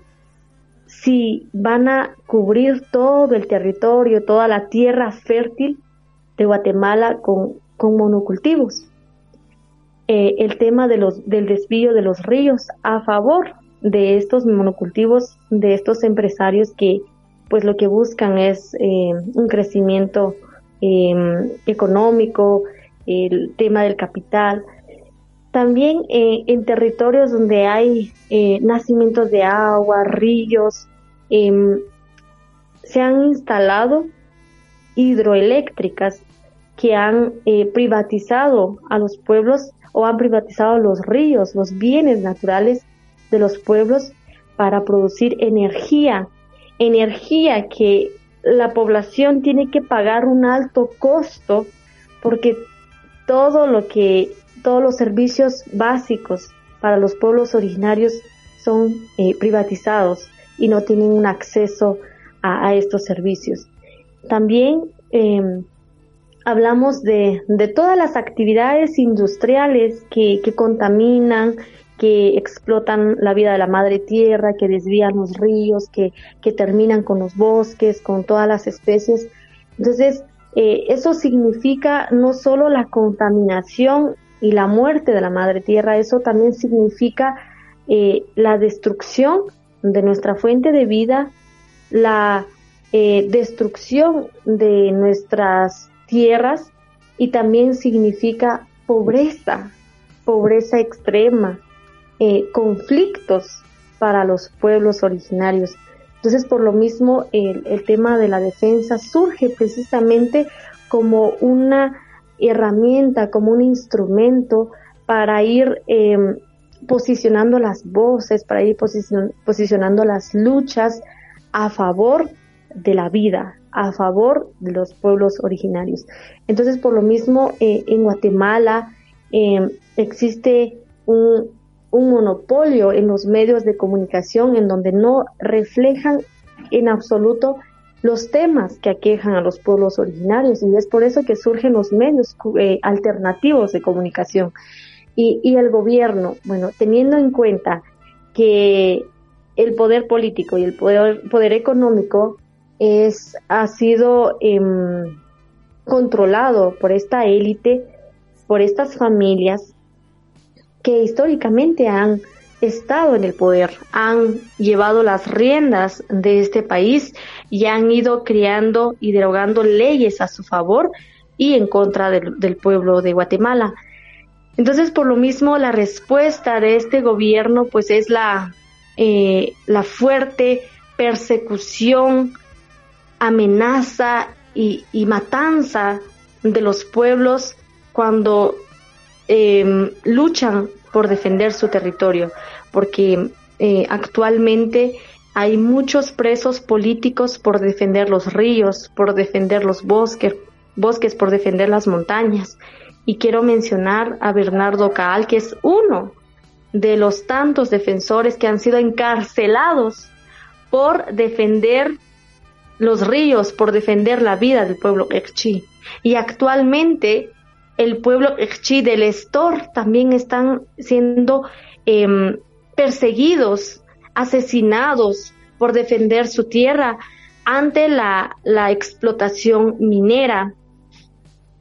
si van a cubrir todo el territorio, toda la tierra fértil de Guatemala con, con monocultivos. Eh, el tema de los, del desvío de los ríos a favor de estos monocultivos, de estos empresarios que pues lo que buscan es eh, un crecimiento em, económico, el tema del capital. También eh, en territorios donde hay nacimientos de agua, ríos, em, se han instalado hidroeléctricas que han privatizado a los pueblos o han privatizado los ríos, los bienes naturales de los pueblos para producir energía, energía que la población tiene que pagar un alto costo porque todo lo que todos los servicios básicos para los pueblos originarios son eh, privatizados y no tienen un acceso a, estos servicios. También em, hablamos de, todas las actividades industriales que, contaminan, que explotan la vida de la madre tierra, que desvían los ríos, que, terminan con los bosques, con todas las especies. Entonces, eh, eso significa no solo la contaminación y la muerte de la madre tierra, eso también significa eh, la destrucción de nuestra fuente de vida, la eh, destrucción de nuestras tierras y también significa pobreza, pobreza extrema, eh, conflictos para los pueblos originarios. Entonces, por lo mismo, el, tema de la defensa surge precisamente como una herramienta, como un instrumento para ir em, posicionando las voces, para ir posicionando las luchas a favor de la vida, a favor de los pueblos originarios. Entonces, por lo mismo, eh, en Guatemala em, existe un, monopolio en los medios de comunicación en donde no reflejan en absoluto los temas que aquejan a los pueblos originarios y es por eso que surgen los medios eh, alternativos de comunicación. Y, y, el gobierno, bueno, teniendo en cuenta que el poder político y el poder económico es, ha sido em, controlado por esta élite, por estas familias que históricamente han estado en el poder, han llevado las riendas de este país y han ido creando y derogando leyes a su favor y en contra del, pueblo de Guatemala. Entonces, por lo mismo, la respuesta de este gobierno, pues, es la, eh, la fuerte persecución amenaza y, matanza de los pueblos cuando em, luchan por defender su territorio, porque eh, actualmente hay muchos presos políticos por defender los ríos, por defender los bosques, bosques, por defender las montañas. Y quiero mencionar a Bernardo Caal, que es uno de los tantos defensores que han sido encarcelados por defender los ríos por defender la vida del pueblo Ekchi. Y actualmente el pueblo Ekchi del Estor también están siendo em, perseguidos, asesinados por defender su tierra ante la, explotación minera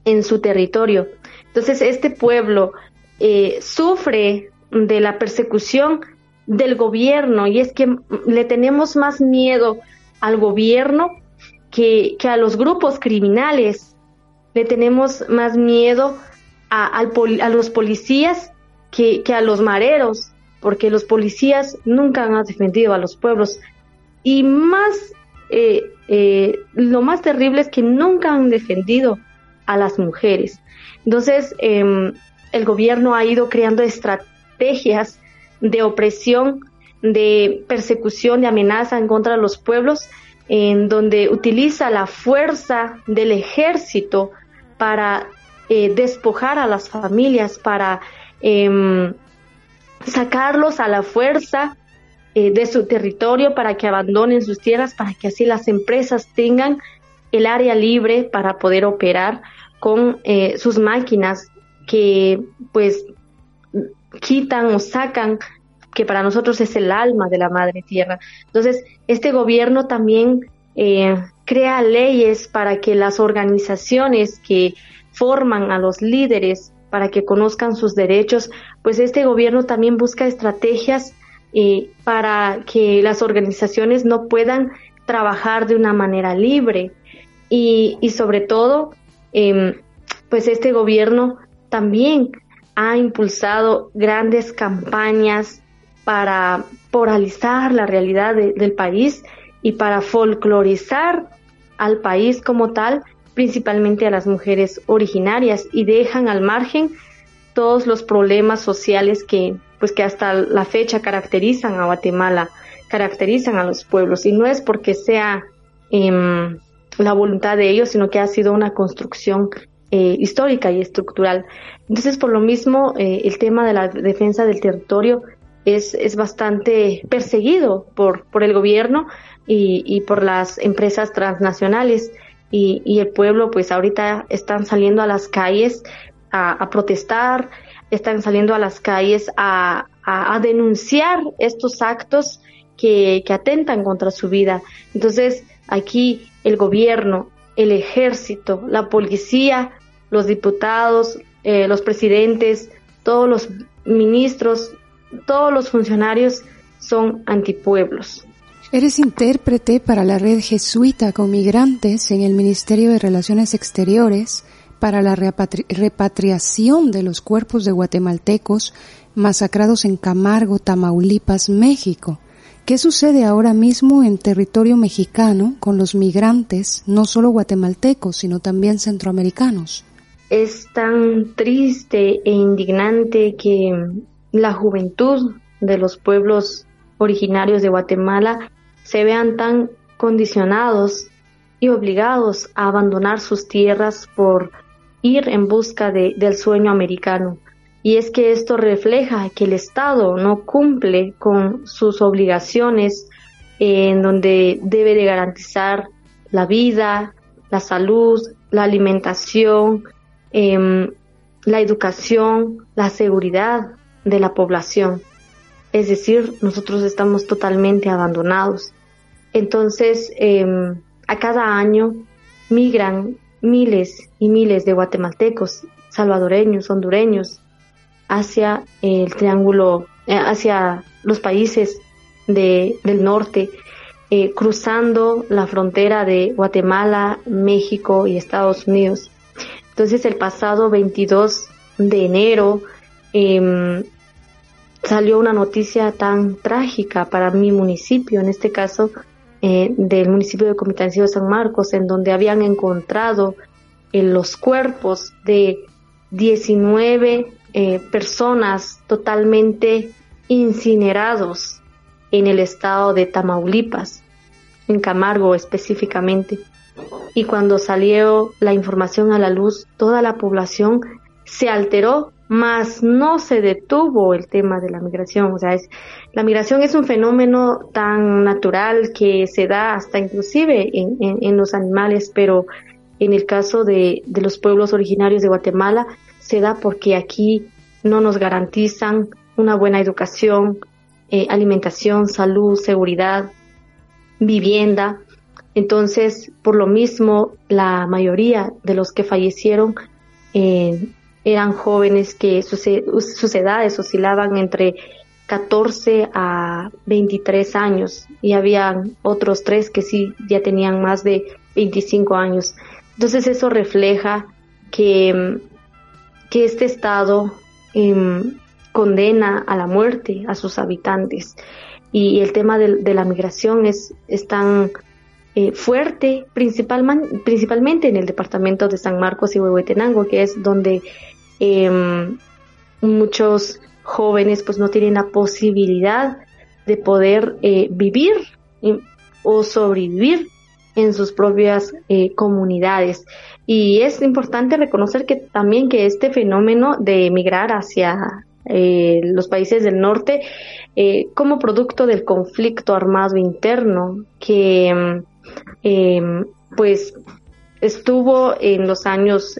en su territorio. Entonces este pueblo eh, sufre de la persecución del gobierno y es que le tenemos más miedo al gobierno que, a los grupos criminales. Le tenemos más miedo a, los policías que, a los mareros, porque los policías nunca han defendido a los pueblos. Y más, eh, eh, lo más terrible es que nunca han defendido a las mujeres. Entonces, em, el gobierno ha ido creando estrategias de opresión de persecución, de amenaza en contra de los pueblos, en donde utiliza la fuerza del ejército para eh, despojar a las familias, para em, sacarlos a la fuerza eh, de su territorio para que abandonen sus tierras, para que así las empresas tengan el área libre para poder operar con eh, sus máquinas que pues quitan o sacan que para nosotros es el alma de la madre tierra. Entonces, este gobierno también eh, crea leyes para que las organizaciones que forman a los líderes para que conozcan sus derechos, pues este gobierno también busca estrategias eh, para que las organizaciones no puedan trabajar de una manera libre y, y sobre todo, eh, pues este gobierno también ha impulsado grandes campañas para poralizar la realidad del país y para folclorizar al país como tal, principalmente a las mujeres originarias y dejan al margen todos los problemas sociales que pues que hasta la fecha caracterizan a Guatemala, caracterizan a los pueblos y no es porque sea eh, la voluntad de ellos, sino que ha sido una construcción eh, histórica y estructural. Entonces, por lo mismo, eh, el tema de la defensa del territorio es, es bastante perseguido por, por el gobierno y, y por las empresas transnacionales. Y, y, el pueblo, pues ahorita están saliendo a las calles a, protestar, están saliendo a las calles a, a, a denunciar estos actos que, que atentan contra su vida. Entonces, aquí el gobierno, el ejército, la policía, los diputados, eh, los presidentes, todos los ministros, todos los funcionarios son antipueblos. Eres intérprete para la red jesuita con migrantes en el Ministerio de Relaciones Exteriores para la repatri repatriación de los cuerpos de guatemaltecos masacrados en Camargo, Tamaulipas, México. ¿Qué sucede ahora mismo en territorio mexicano con los migrantes, no solo guatemaltecos, sino también centroamericanos? Es tan triste e indignante que la juventud de los pueblos originarios de Guatemala se vean tan condicionados y obligados a abandonar sus tierras por ir en busca de, del sueño americano. Y es que esto refleja que el Estado no cumple con sus obligaciones en donde debe de garantizar la vida, la salud, la alimentación, eh, la educación, la seguridad de la población. Es decir, nosotros estamos totalmente abandonados. Entonces, eh, a cada año migran miles y miles de guatemaltecos, salvadoreños, hondureños, hacia el triángulo, eh, hacia los países de, del norte, eh, cruzando la frontera de Guatemala, México y Estados Unidos. Entonces el pasado 22 de enero eh, salió una noticia tan trágica para mi municipio, en este caso eh, del municipio de Comitancillo de San Marcos, en donde habían encontrado en eh, los cuerpos de 19 eh, personas totalmente incinerados en el estado de Tamaulipas, en Camargo específicamente. Y cuando salió la información a la luz, toda la población se alteró, mas no se detuvo el tema de la migración. O sea, es, la migración es un fenómeno tan natural que se da hasta inclusive en, en, en los animales, pero en el caso de, de los pueblos originarios de Guatemala, se da porque aquí no nos garantizan una buena educación, eh, alimentación, salud, seguridad, vivienda. Entonces, por lo mismo, la mayoría de los que fallecieron eh, eran jóvenes que sus, edades oscilaban entre 14 a 23 años y habían otros tres que sí ya tenían más de 25 años. Entonces eso refleja que que este Estado eh, condena a la muerte a sus habitantes. Y el tema de, de la migración es, es tan eh, fuerte, principalmente en el departamento de San Marcos y Huehuetenango, que es donde eh, muchos jóvenes pues no tienen la posibilidad de poder eh, vivir o sobrevivir en sus propias eh, comunidades. Y es importante reconocer que también que este fenómeno de emigrar hacia eh, los países del norte como producto del conflicto armado interno que eh, pues estuvo en los años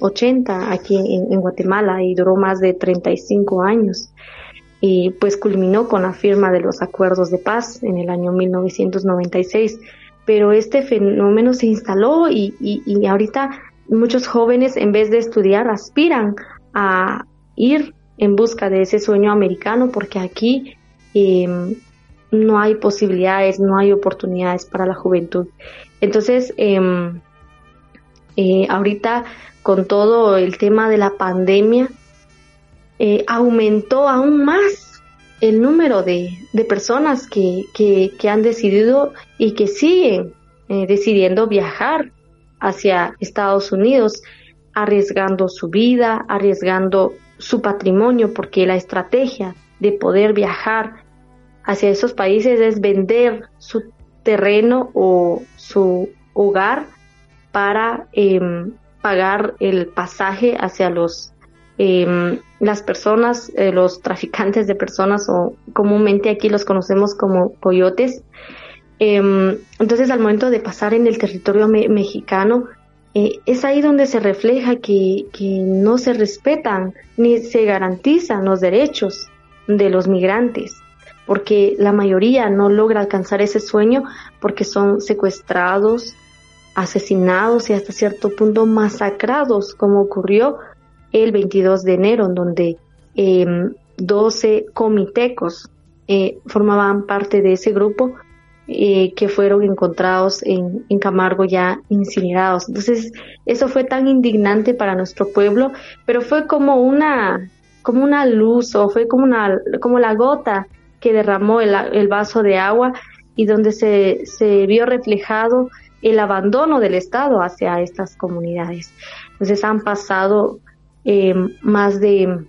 80 aquí en, Guatemala y duró más de 35 años. y pues culminó con la firma de los acuerdos de paz en el año 1996. Pero este fenómeno se instaló y, y, ahorita muchos jóvenes en vez de estudiar aspiran a ir en busca de ese sueño americano porque aquí em, no hay posibilidades, no hay oportunidades para la juventud. Entonces, em, eh, ahorita con todo el tema de la pandemia, eh, aumentó aún más el número de, personas que, que, han decidido y que siguen eh, decidiendo viajar hacia Estados Unidos, arriesgando su vida, arriesgando su patrimonio, porque la estrategia de poder viajar hacia esos países es vender su terreno o su hogar para em, pagar el pasaje hacia los em, las personas, eh, los traficantes de personas o comúnmente aquí los conocemos como coyotes. Em, entonces al momento de pasar en el territorio mexicano, eh, es ahí donde se refleja que, que no se respetan ni se garantizan los derechos de los migrantes porque la mayoría no logra alcanzar ese sueño porque son secuestrados, asesinados y hasta cierto punto masacrados, como ocurrió el 22 de enero, en donde 12 em, comitecos eh, formaban parte de ese grupo eh, que fueron encontrados en, en, Camargo ya incinerados. Entonces, eso fue tan indignante para nuestro pueblo, pero fue como una, como una luz o fue como, una, como la gota que derramó el, el vaso de agua y donde se, se vio reflejado el abandono del Estado hacia estas comunidades. Entonces han pasado eh, más de,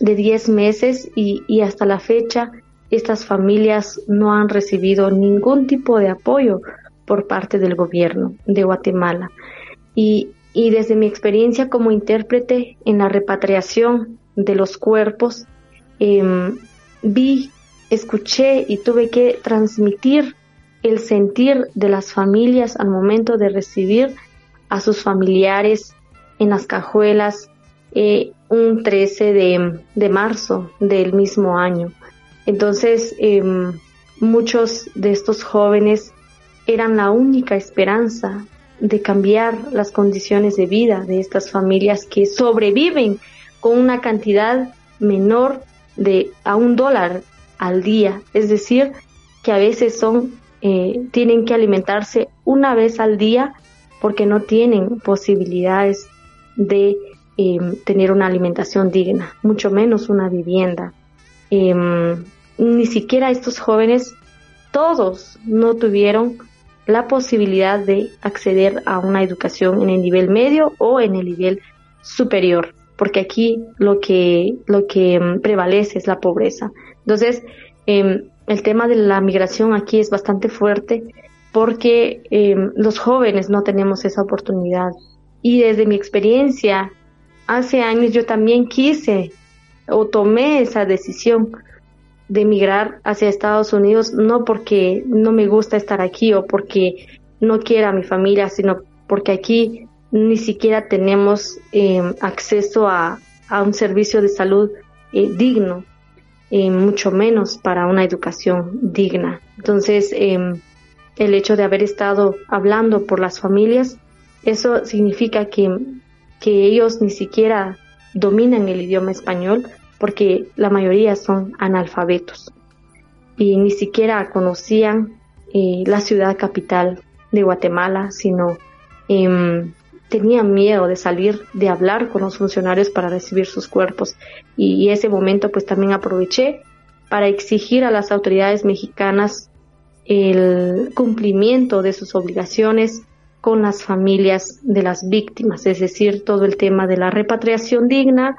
de 10 meses y, hasta la fecha estas familias no han recibido ningún tipo de apoyo por parte del gobierno de Guatemala. Y, desde mi experiencia como intérprete en la repatriación de los cuerpos, eh, vi, escuché y tuve que transmitir el sentir de las familias al momento de recibir a sus familiares en las cajuelas eh, un 13 de, marzo del mismo año. Entonces, em, muchos de estos jóvenes eran la única esperanza de cambiar las condiciones de vida de estas familias que sobreviven con una cantidad menor de a un dólar al día. Es decir, que a veces son eh, tienen que alimentarse una vez al día porque no tienen posibilidades de em, tener una alimentación digna, mucho menos una vivienda. Em, ni siquiera estos jóvenes, todos no tuvieron la posibilidad de acceder a una educación en el nivel medio o en el nivel superior, porque aquí lo que, lo que em, prevalece es la pobreza. Entonces, el tema de la migración aquí es bastante fuerte porque eh, los jóvenes no tenemos esa oportunidad. Y desde mi experiencia, hace años yo también quise o tomé esa decisión de emigrar hacia Estados Unidos, no porque no me gusta estar aquí o porque no quiera a mi familia, sino porque aquí ni siquiera tenemos eh, acceso a, a, un servicio de salud eh, digno eh, mucho menos para una educación digna. Entonces, em, el hecho de haber estado hablando por las familias, eso significa que, que ellos ni siquiera dominan el idioma español porque la mayoría son analfabetos y ni siquiera conocían eh, la ciudad capital de Guatemala, sino eh, tenían miedo de salir, de hablar con los funcionarios para recibir sus cuerpos. Y, ese momento pues también aproveché para exigir a las autoridades mexicanas el cumplimiento de sus obligaciones con las familias de las víctimas, es decir, todo el tema de la repatriación digna,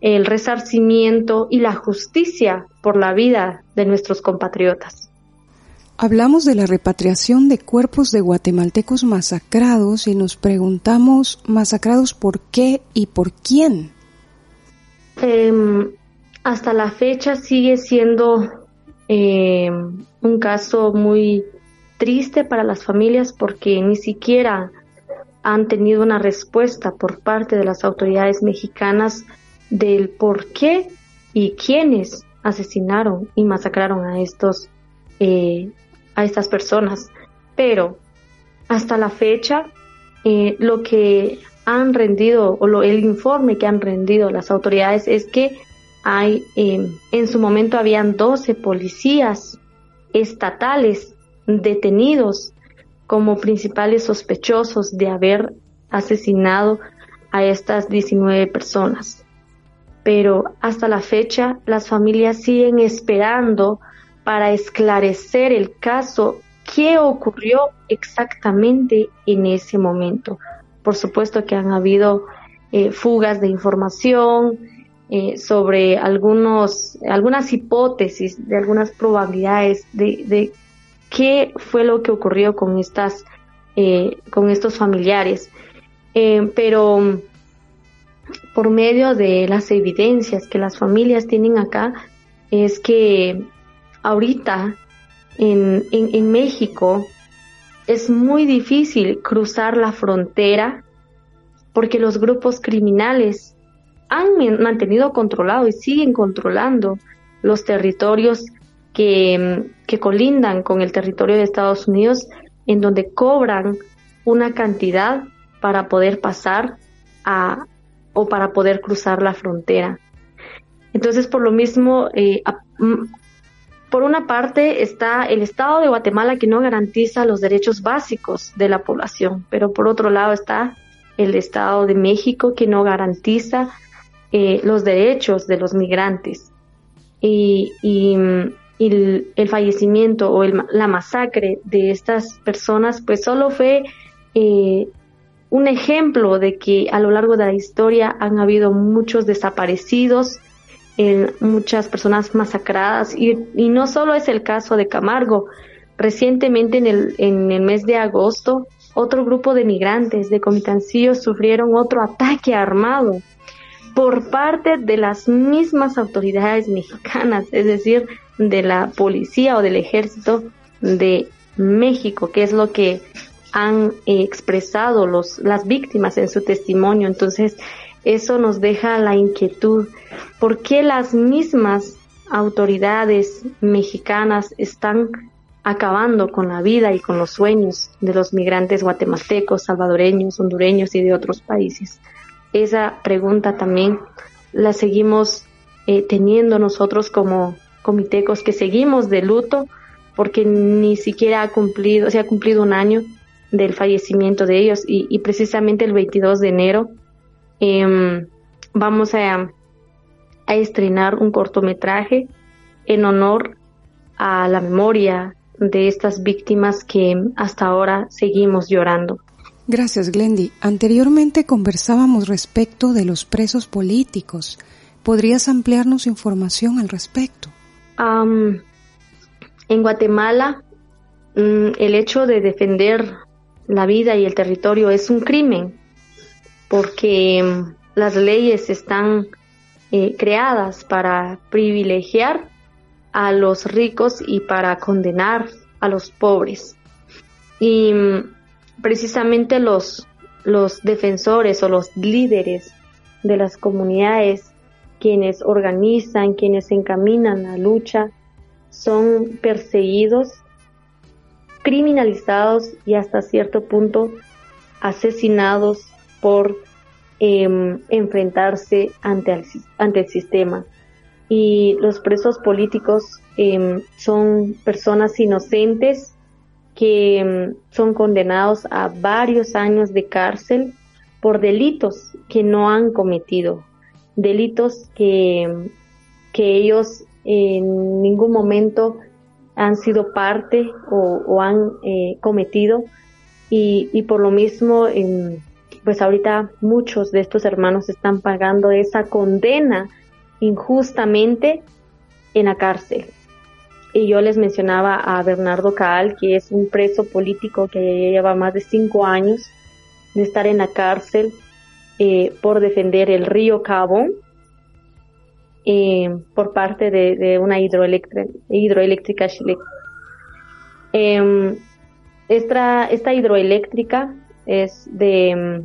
el resarcimiento y la justicia por la vida de nuestros compatriotas. Hablamos de la repatriación de cuerpos de guatemaltecos masacrados y nos preguntamos, ¿masacrados por qué y por quién? Em, hasta la fecha sigue siendo em, un caso muy triste para las familias porque ni siquiera han tenido una respuesta por parte de las autoridades mexicanas del por qué y quiénes asesinaron y masacraron a estos eh, a estas personas. Pero hasta la fecha, eh, lo que han rendido o lo, el informe que han rendido las autoridades es que hay em, en su momento habían 12 policías estatales detenidos como principales sospechosos de haber asesinado a estas 19 personas. Pero hasta la fecha las familias siguen esperando para esclarecer el caso, qué ocurrió exactamente en ese momento. Por supuesto que han habido eh, fugas de información eh, sobre algunos, algunas hipótesis, de algunas probabilidades de, qué fue lo que ocurrió con estas, eh, con estos familiares. Pero por medio de las evidencias que las familias tienen acá, es que ahorita en, en, México es muy difícil cruzar la frontera porque los grupos criminales han mantenido controlado y siguen controlando los territorios que, que colindan con el territorio de Estados Unidos, en donde cobran una cantidad para poder pasar a, o para poder cruzar la frontera. Entonces, por lo mismo, eh, por una parte está el Estado de Guatemala que no garantiza los derechos básicos de la población, pero por otro lado está el Estado de México que no garantiza eh, los derechos de los migrantes. Y, y, el, fallecimiento o la masacre de estas personas, pues solo fue eh, un ejemplo de que a lo largo de la historia han habido muchos desaparecidos, muchas personas masacradas y, no solo es el caso de Camargo. Recientemente en el, en el mes de agosto, otro grupo de migrantes de Comitancillo sufrieron otro ataque armado por parte de las mismas autoridades mexicanas, es decir, de la policía o del ejército de México, que es lo que han expresado los, las víctimas en su testimonio. Entonces, eso nos deja la inquietud. ¿Por qué las mismas autoridades mexicanas están acabando con la vida y con los sueños de los migrantes guatemaltecos, salvadoreños, hondureños y de otros países? Esa pregunta también la seguimos eh, teniendo nosotros como comitecos que seguimos de luto porque ni siquiera ha cumplido, se ha cumplido un año del fallecimiento de ellos y, precisamente el 22 de enero em, vamos a, a estrenar un cortometraje en honor a la memoria de estas víctimas que hasta ahora seguimos llorando. Gracias, Glendy. Anteriormente conversábamos respecto de los presos políticos. ¿Podrías ampliarnos información al respecto? en Guatemala, mm, el hecho de defender la vida y el territorio es un crimen porque mm, las leyes están eh, creadas para privilegiar a los ricos y para condenar a los pobres. Y mm, precisamente los, los defensores o los líderes de las comunidades, quienes organizan, quienes encaminan la lucha, son perseguidos criminalizados y hasta cierto punto asesinados por em, enfrentarse ante el, sistema. Y los presos políticos em, son personas inocentes que em, son condenados a varios años de cárcel por delitos que no han cometido, delitos que, que ellos en ningún momento han sido parte o, han eh, cometido y, por lo mismo pues ahorita muchos de estos hermanos están pagando esa condena injustamente en la cárcel. Y yo les mencionaba a Bernardo Caal, que es un preso político que lleva más de cinco años de estar en la cárcel eh, por defender el río Cabo, eh, por parte de, una hidroeléctrica, chilena. Em, esta, esta hidroeléctrica es de,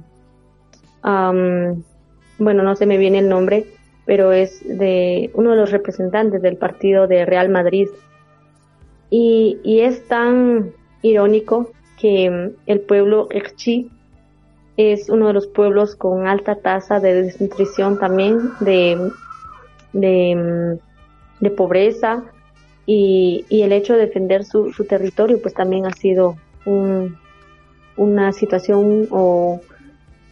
bueno, no se me viene el nombre, pero es de uno de los representantes del partido de Real Madrid. Y, y es tan irónico que mm, el pueblo Erchi es uno de los pueblos con alta tasa de desnutrición también, de, mm, de pobreza, y, y, el hecho de defender su, su, territorio pues también ha sido un, una situación o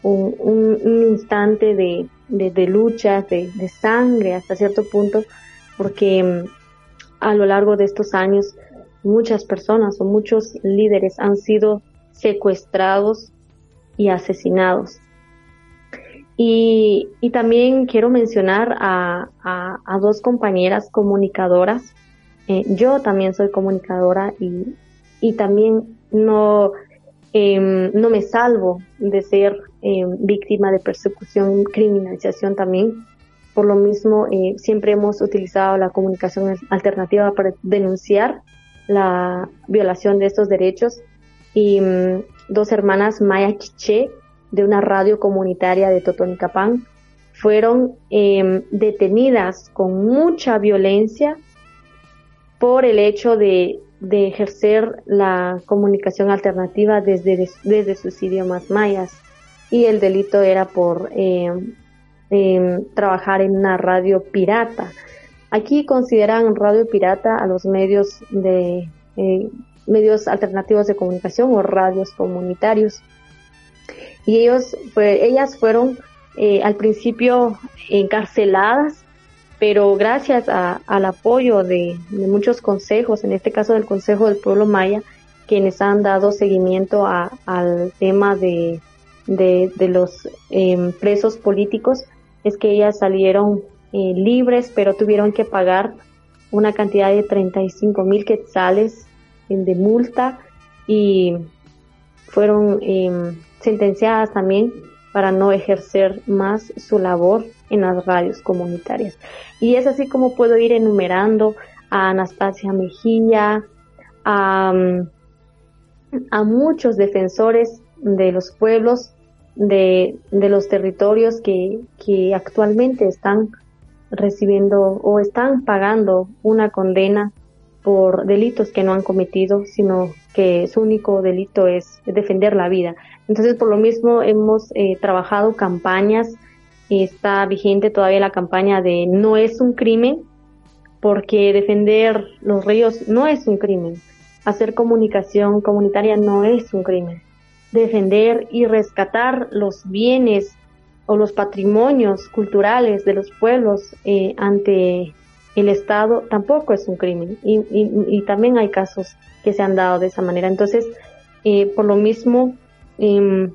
un, un, instante de, de, de lucha, de, de, sangre hasta cierto punto, porque mm, a lo largo de estos años muchas personas o muchos líderes han sido secuestrados y asesinados. Y, y también quiero mencionar a, a, a dos compañeras comunicadoras. Eh, yo también soy comunicadora y, y también no, eh, no me salvo de ser eh, víctima de persecución, criminalización también. Por lo mismo, eh, siempre hemos utilizado la comunicación alternativa para denunciar la violación de estos derechos. Y mm, dos hermanas, Maya Chiche, de una radio comunitaria de Totonicapán, fueron eh, detenidas con mucha violencia por el hecho de, de, ejercer la comunicación alternativa desde, desde sus idiomas mayas. Y el delito era por eh, trabajar en una radio pirata. Aquí consideran radio pirata a los medios de eh, medios alternativos de comunicación o radios comunitarios. Y ellos, fue, ellas fueron eh, al principio encarceladas, pero gracias a, al apoyo de, de, muchos consejos, en este caso del Consejo del Pueblo Maya, quienes han dado seguimiento a, al tema de, de, los eh, presos políticos, es que ellas salieron eh, libres, pero tuvieron que pagar una cantidad de 35 mil quetzales de multa y fueron eh, sentenciadas también para no ejercer más su labor en las radios comunitarias. Y es así como puedo ir enumerando a Anastasia Mejía, a, a muchos defensores de los pueblos, de, de los territorios que, que actualmente están recibiendo o están pagando una condena por delitos que no han cometido, sino que su único delito es defender la vida. Entonces, por lo mismo, hemos eh, trabajado campañas, está vigente todavía la campaña de no es un crimen, porque defender los ríos no es un crimen, hacer comunicación comunitaria no es un crimen, defender y rescatar los bienes o los patrimonios culturales de los pueblos eh, ante el Estado tampoco es un crimen y, y, también hay casos que se han dado de esa manera. Entonces, eh, por lo mismo, eh,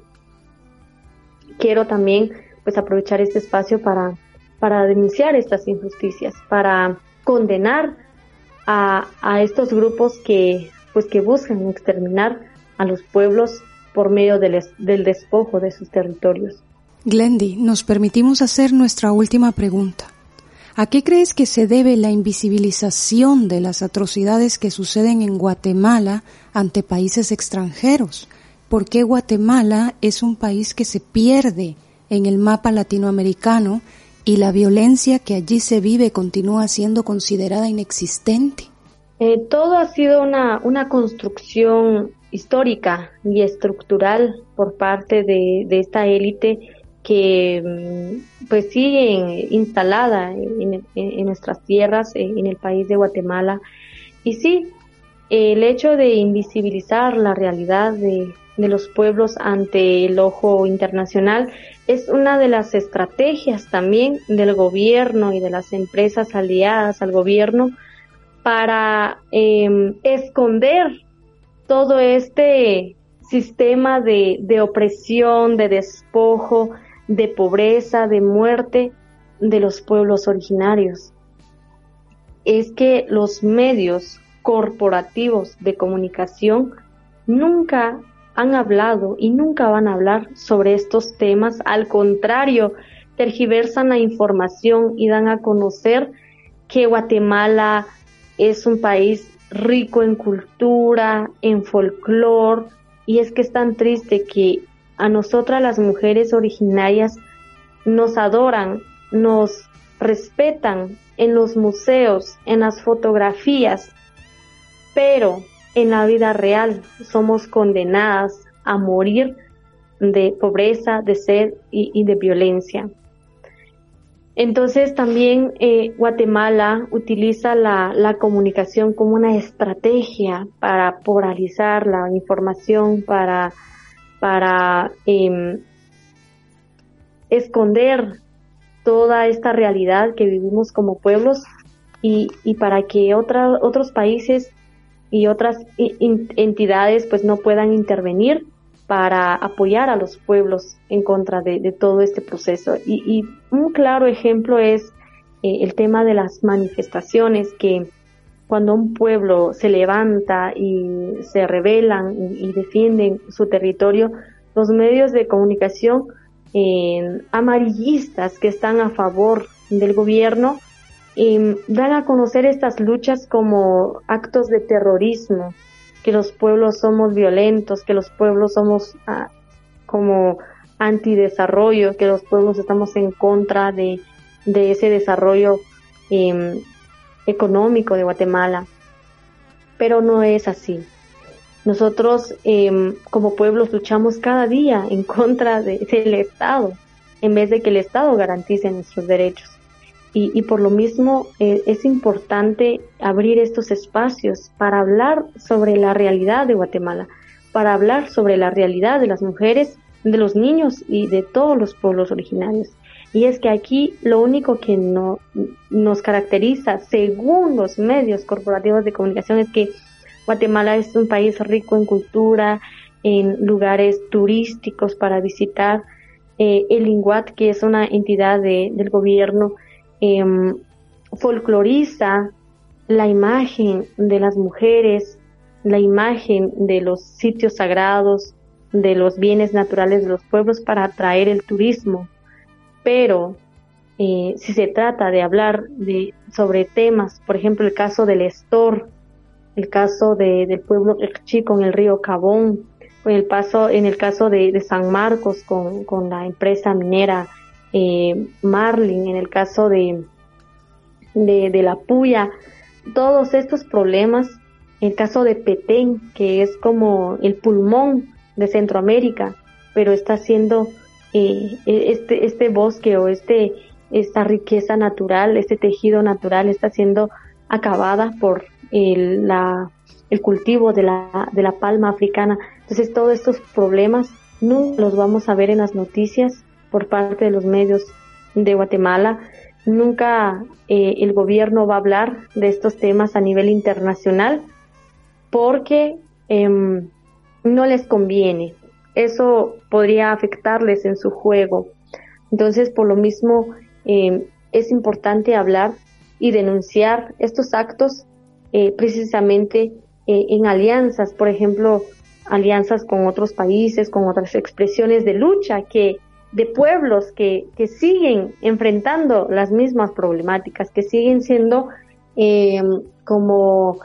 quiero también pues aprovechar este espacio para, para denunciar estas injusticias, para condenar a, a estos grupos que pues que buscan exterminar a los pueblos por medio del, del despojo de sus territorios. Glendy, nos permitimos hacer nuestra última pregunta. ¿A qué crees que se debe la invisibilización de las atrocidades que suceden en Guatemala ante países extranjeros? ¿Por qué Guatemala es un país que se pierde en el mapa latinoamericano y la violencia que allí se vive continúa siendo considerada inexistente? Eh, todo ha sido una, una construcción histórica y estructural por parte de, esta élite que mm, pues sigue instalada en, nuestras tierras, en el país de Guatemala. Y sí, el hecho de invisibilizar la realidad de, los pueblos ante el ojo internacional es una de las estrategias también del gobierno y de las empresas aliadas al gobierno para eh, esconder todo este sistema de, opresión, de despojo, de pobreza, de muerte de los pueblos originarios. Es que los medios corporativos de comunicación nunca han hablado y nunca van a hablar sobre estos temas. Al contrario, tergiversan la información y dan a conocer que Guatemala es un país rico en cultura, en folclore, y es que es tan triste que a nosotras las mujeres originarias nos adoran, nos respetan en los museos, en las fotografías, pero en la vida real somos condenadas a morir de pobreza, de sed y, de violencia. Entonces también eh, Guatemala utiliza la, comunicación como una estrategia para polarizar la información, para, para em, esconder toda esta realidad que vivimos como pueblos y, para que otros países y otras entidades pues no puedan intervenir para apoyar a los pueblos en contra de, todo este proceso. Y, un claro ejemplo es eh, el tema de las manifestaciones que cuando un pueblo se levanta y se rebelan y, defienden su territorio, los medios de comunicación eh, amarillistas que están a favor del gobierno eh, dan a conocer estas luchas como actos de terrorismo, que los pueblos somos violentos, que los pueblos somos ah, como antidesarrollo, que los pueblos estamos en contra de, ese desarrollo em, económico de Guatemala. Pero no es así. Nosotros em, como pueblos luchamos cada día en contra del Estado, en vez de que el Estado garantice nuestros derechos y, por lo mismo eh, es importante abrir estos espacios para hablar sobre la realidad de Guatemala, para hablar sobre la realidad de las mujeres, de los niños y de todos los pueblos originarios. Y es que aquí lo único que no, nos caracteriza, según los medios corporativos de comunicación, es que Guatemala es un país rico en cultura, en lugares turísticos para visitar. Eh, el INGUAT, que es una entidad del gobierno, eh, folcloriza la imagen de las mujeres, la imagen de los sitios sagrados, de los bienes naturales de los pueblos para atraer el turismo. Pero eh, si se trata de hablar de, sobre temas, por ejemplo, el caso del Estor, el caso de, del pueblo chico en el río Cabón, en el, paso, en el caso de, San Marcos con, con la empresa minera eh, Marlin, en el caso de, de, la Puya, todos estos problemas, el caso de Petén, que es como el pulmón de Centroamérica, pero está siendo eh, e, este, este bosque o este, esta riqueza natural, este tejido natural está siendo acabada por el, la, el cultivo de la, de la palma africana. Entonces todos estos problemas nunca los vamos a ver en las noticias, por parte de los medios de Guatemala. Nunca eh, el gobierno va a hablar de estos temas a nivel internacional porque em, no les conviene. Eso podría afectarles en su juego. Entonces, por lo mismo, em, es importante hablar y denunciar estos actos eh, precisamente eh, en alianzas, por ejemplo, alianzas con otros países, con otras expresiones de lucha que de pueblos que, que siguen enfrentando las mismas problemáticas, que siguen siendo eh, como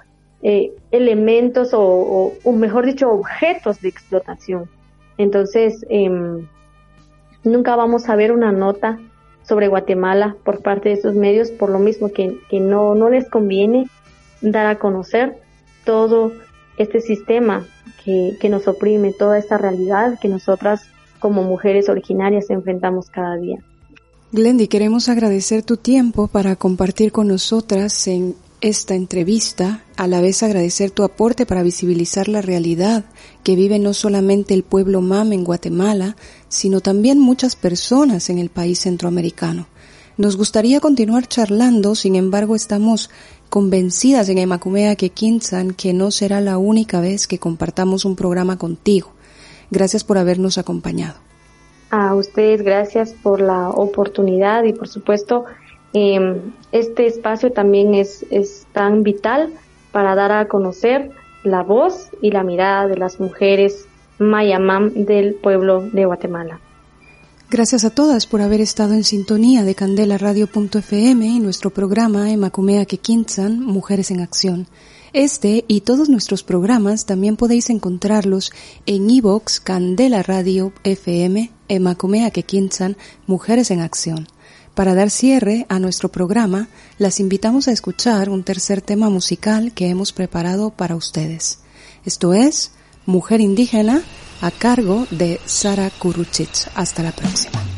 eh, elementos o, mejor dicho, objetos de explotación. Entonces, em, nunca vamos a ver una nota sobre Guatemala por parte de esos medios, por lo mismo que, que no, no les conviene dar a conocer todo este sistema que, que nos oprime, toda esta realidad que nosotras como mujeres originarias enfrentamos cada día. Glendy, queremos agradecer tu tiempo para compartir con nosotras en esta entrevista, a la vez agradecer tu aporte para visibilizar la realidad que vive no solamente el pueblo MAM en Guatemala, sino también muchas personas en el país centroamericano. Nos gustaría continuar charlando, sin embargo estamos convencidas en Emacumea que Quinzan que no será la única vez que compartamos un programa contigo. Gracias por habernos acompañado. A ustedes gracias por la oportunidad y por supuesto em, este espacio también es, es tan vital para dar a conocer la voz y la mirada de las mujeres mayamam del pueblo de Guatemala. Gracias a todas por haber estado en sintonía de Candela Radio.fm y nuestro programa Emacumea Quequintzan, Mujeres en Acción. Este y todos nuestros programas también podéis encontrarlos en iVox, Candela Radio FM, Emacumea Quequinchan, Mujeres en Acción. Para dar cierre a nuestro programa, las invitamos a escuchar un tercer tema musical que hemos preparado para ustedes. Esto es Mujer Indígena a cargo de Sara Kuruchich. Hasta la próxima.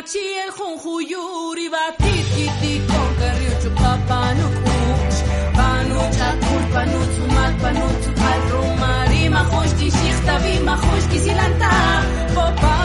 Tachilhun huyuri batikiti con carriucho papanuk uch Panucha culpanut sumat panut al rumari mahoshki shichtavi mahoshki silanta popa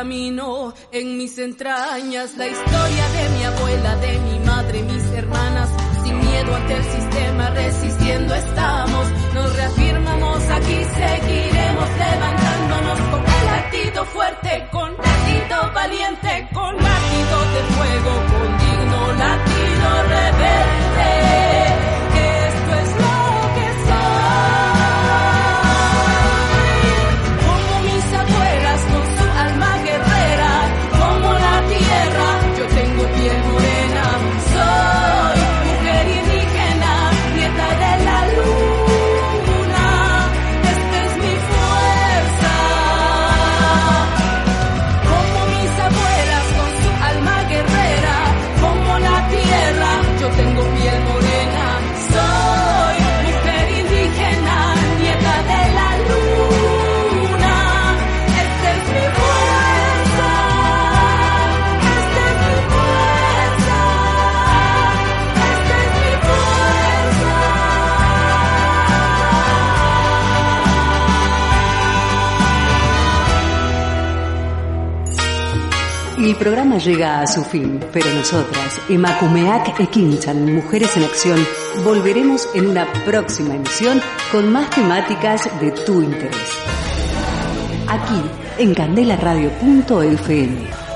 en mis entrañas, la historia de mi abuela, de mi madre, mis hermanas, sin miedo ante el sistema, resistiendo estamos, nos reafirmamos aquí, seguiremos levantándonos con latido fuerte, con latido valiente, con latido de fuego, con digno latido rebelde. El programa llega a su fin, pero nosotras, Emakumeak e Kinchan, Mujeres en Acción, volveremos en una próxima emisión con más temáticas de tu interés. Aquí, en candelaradio.fm.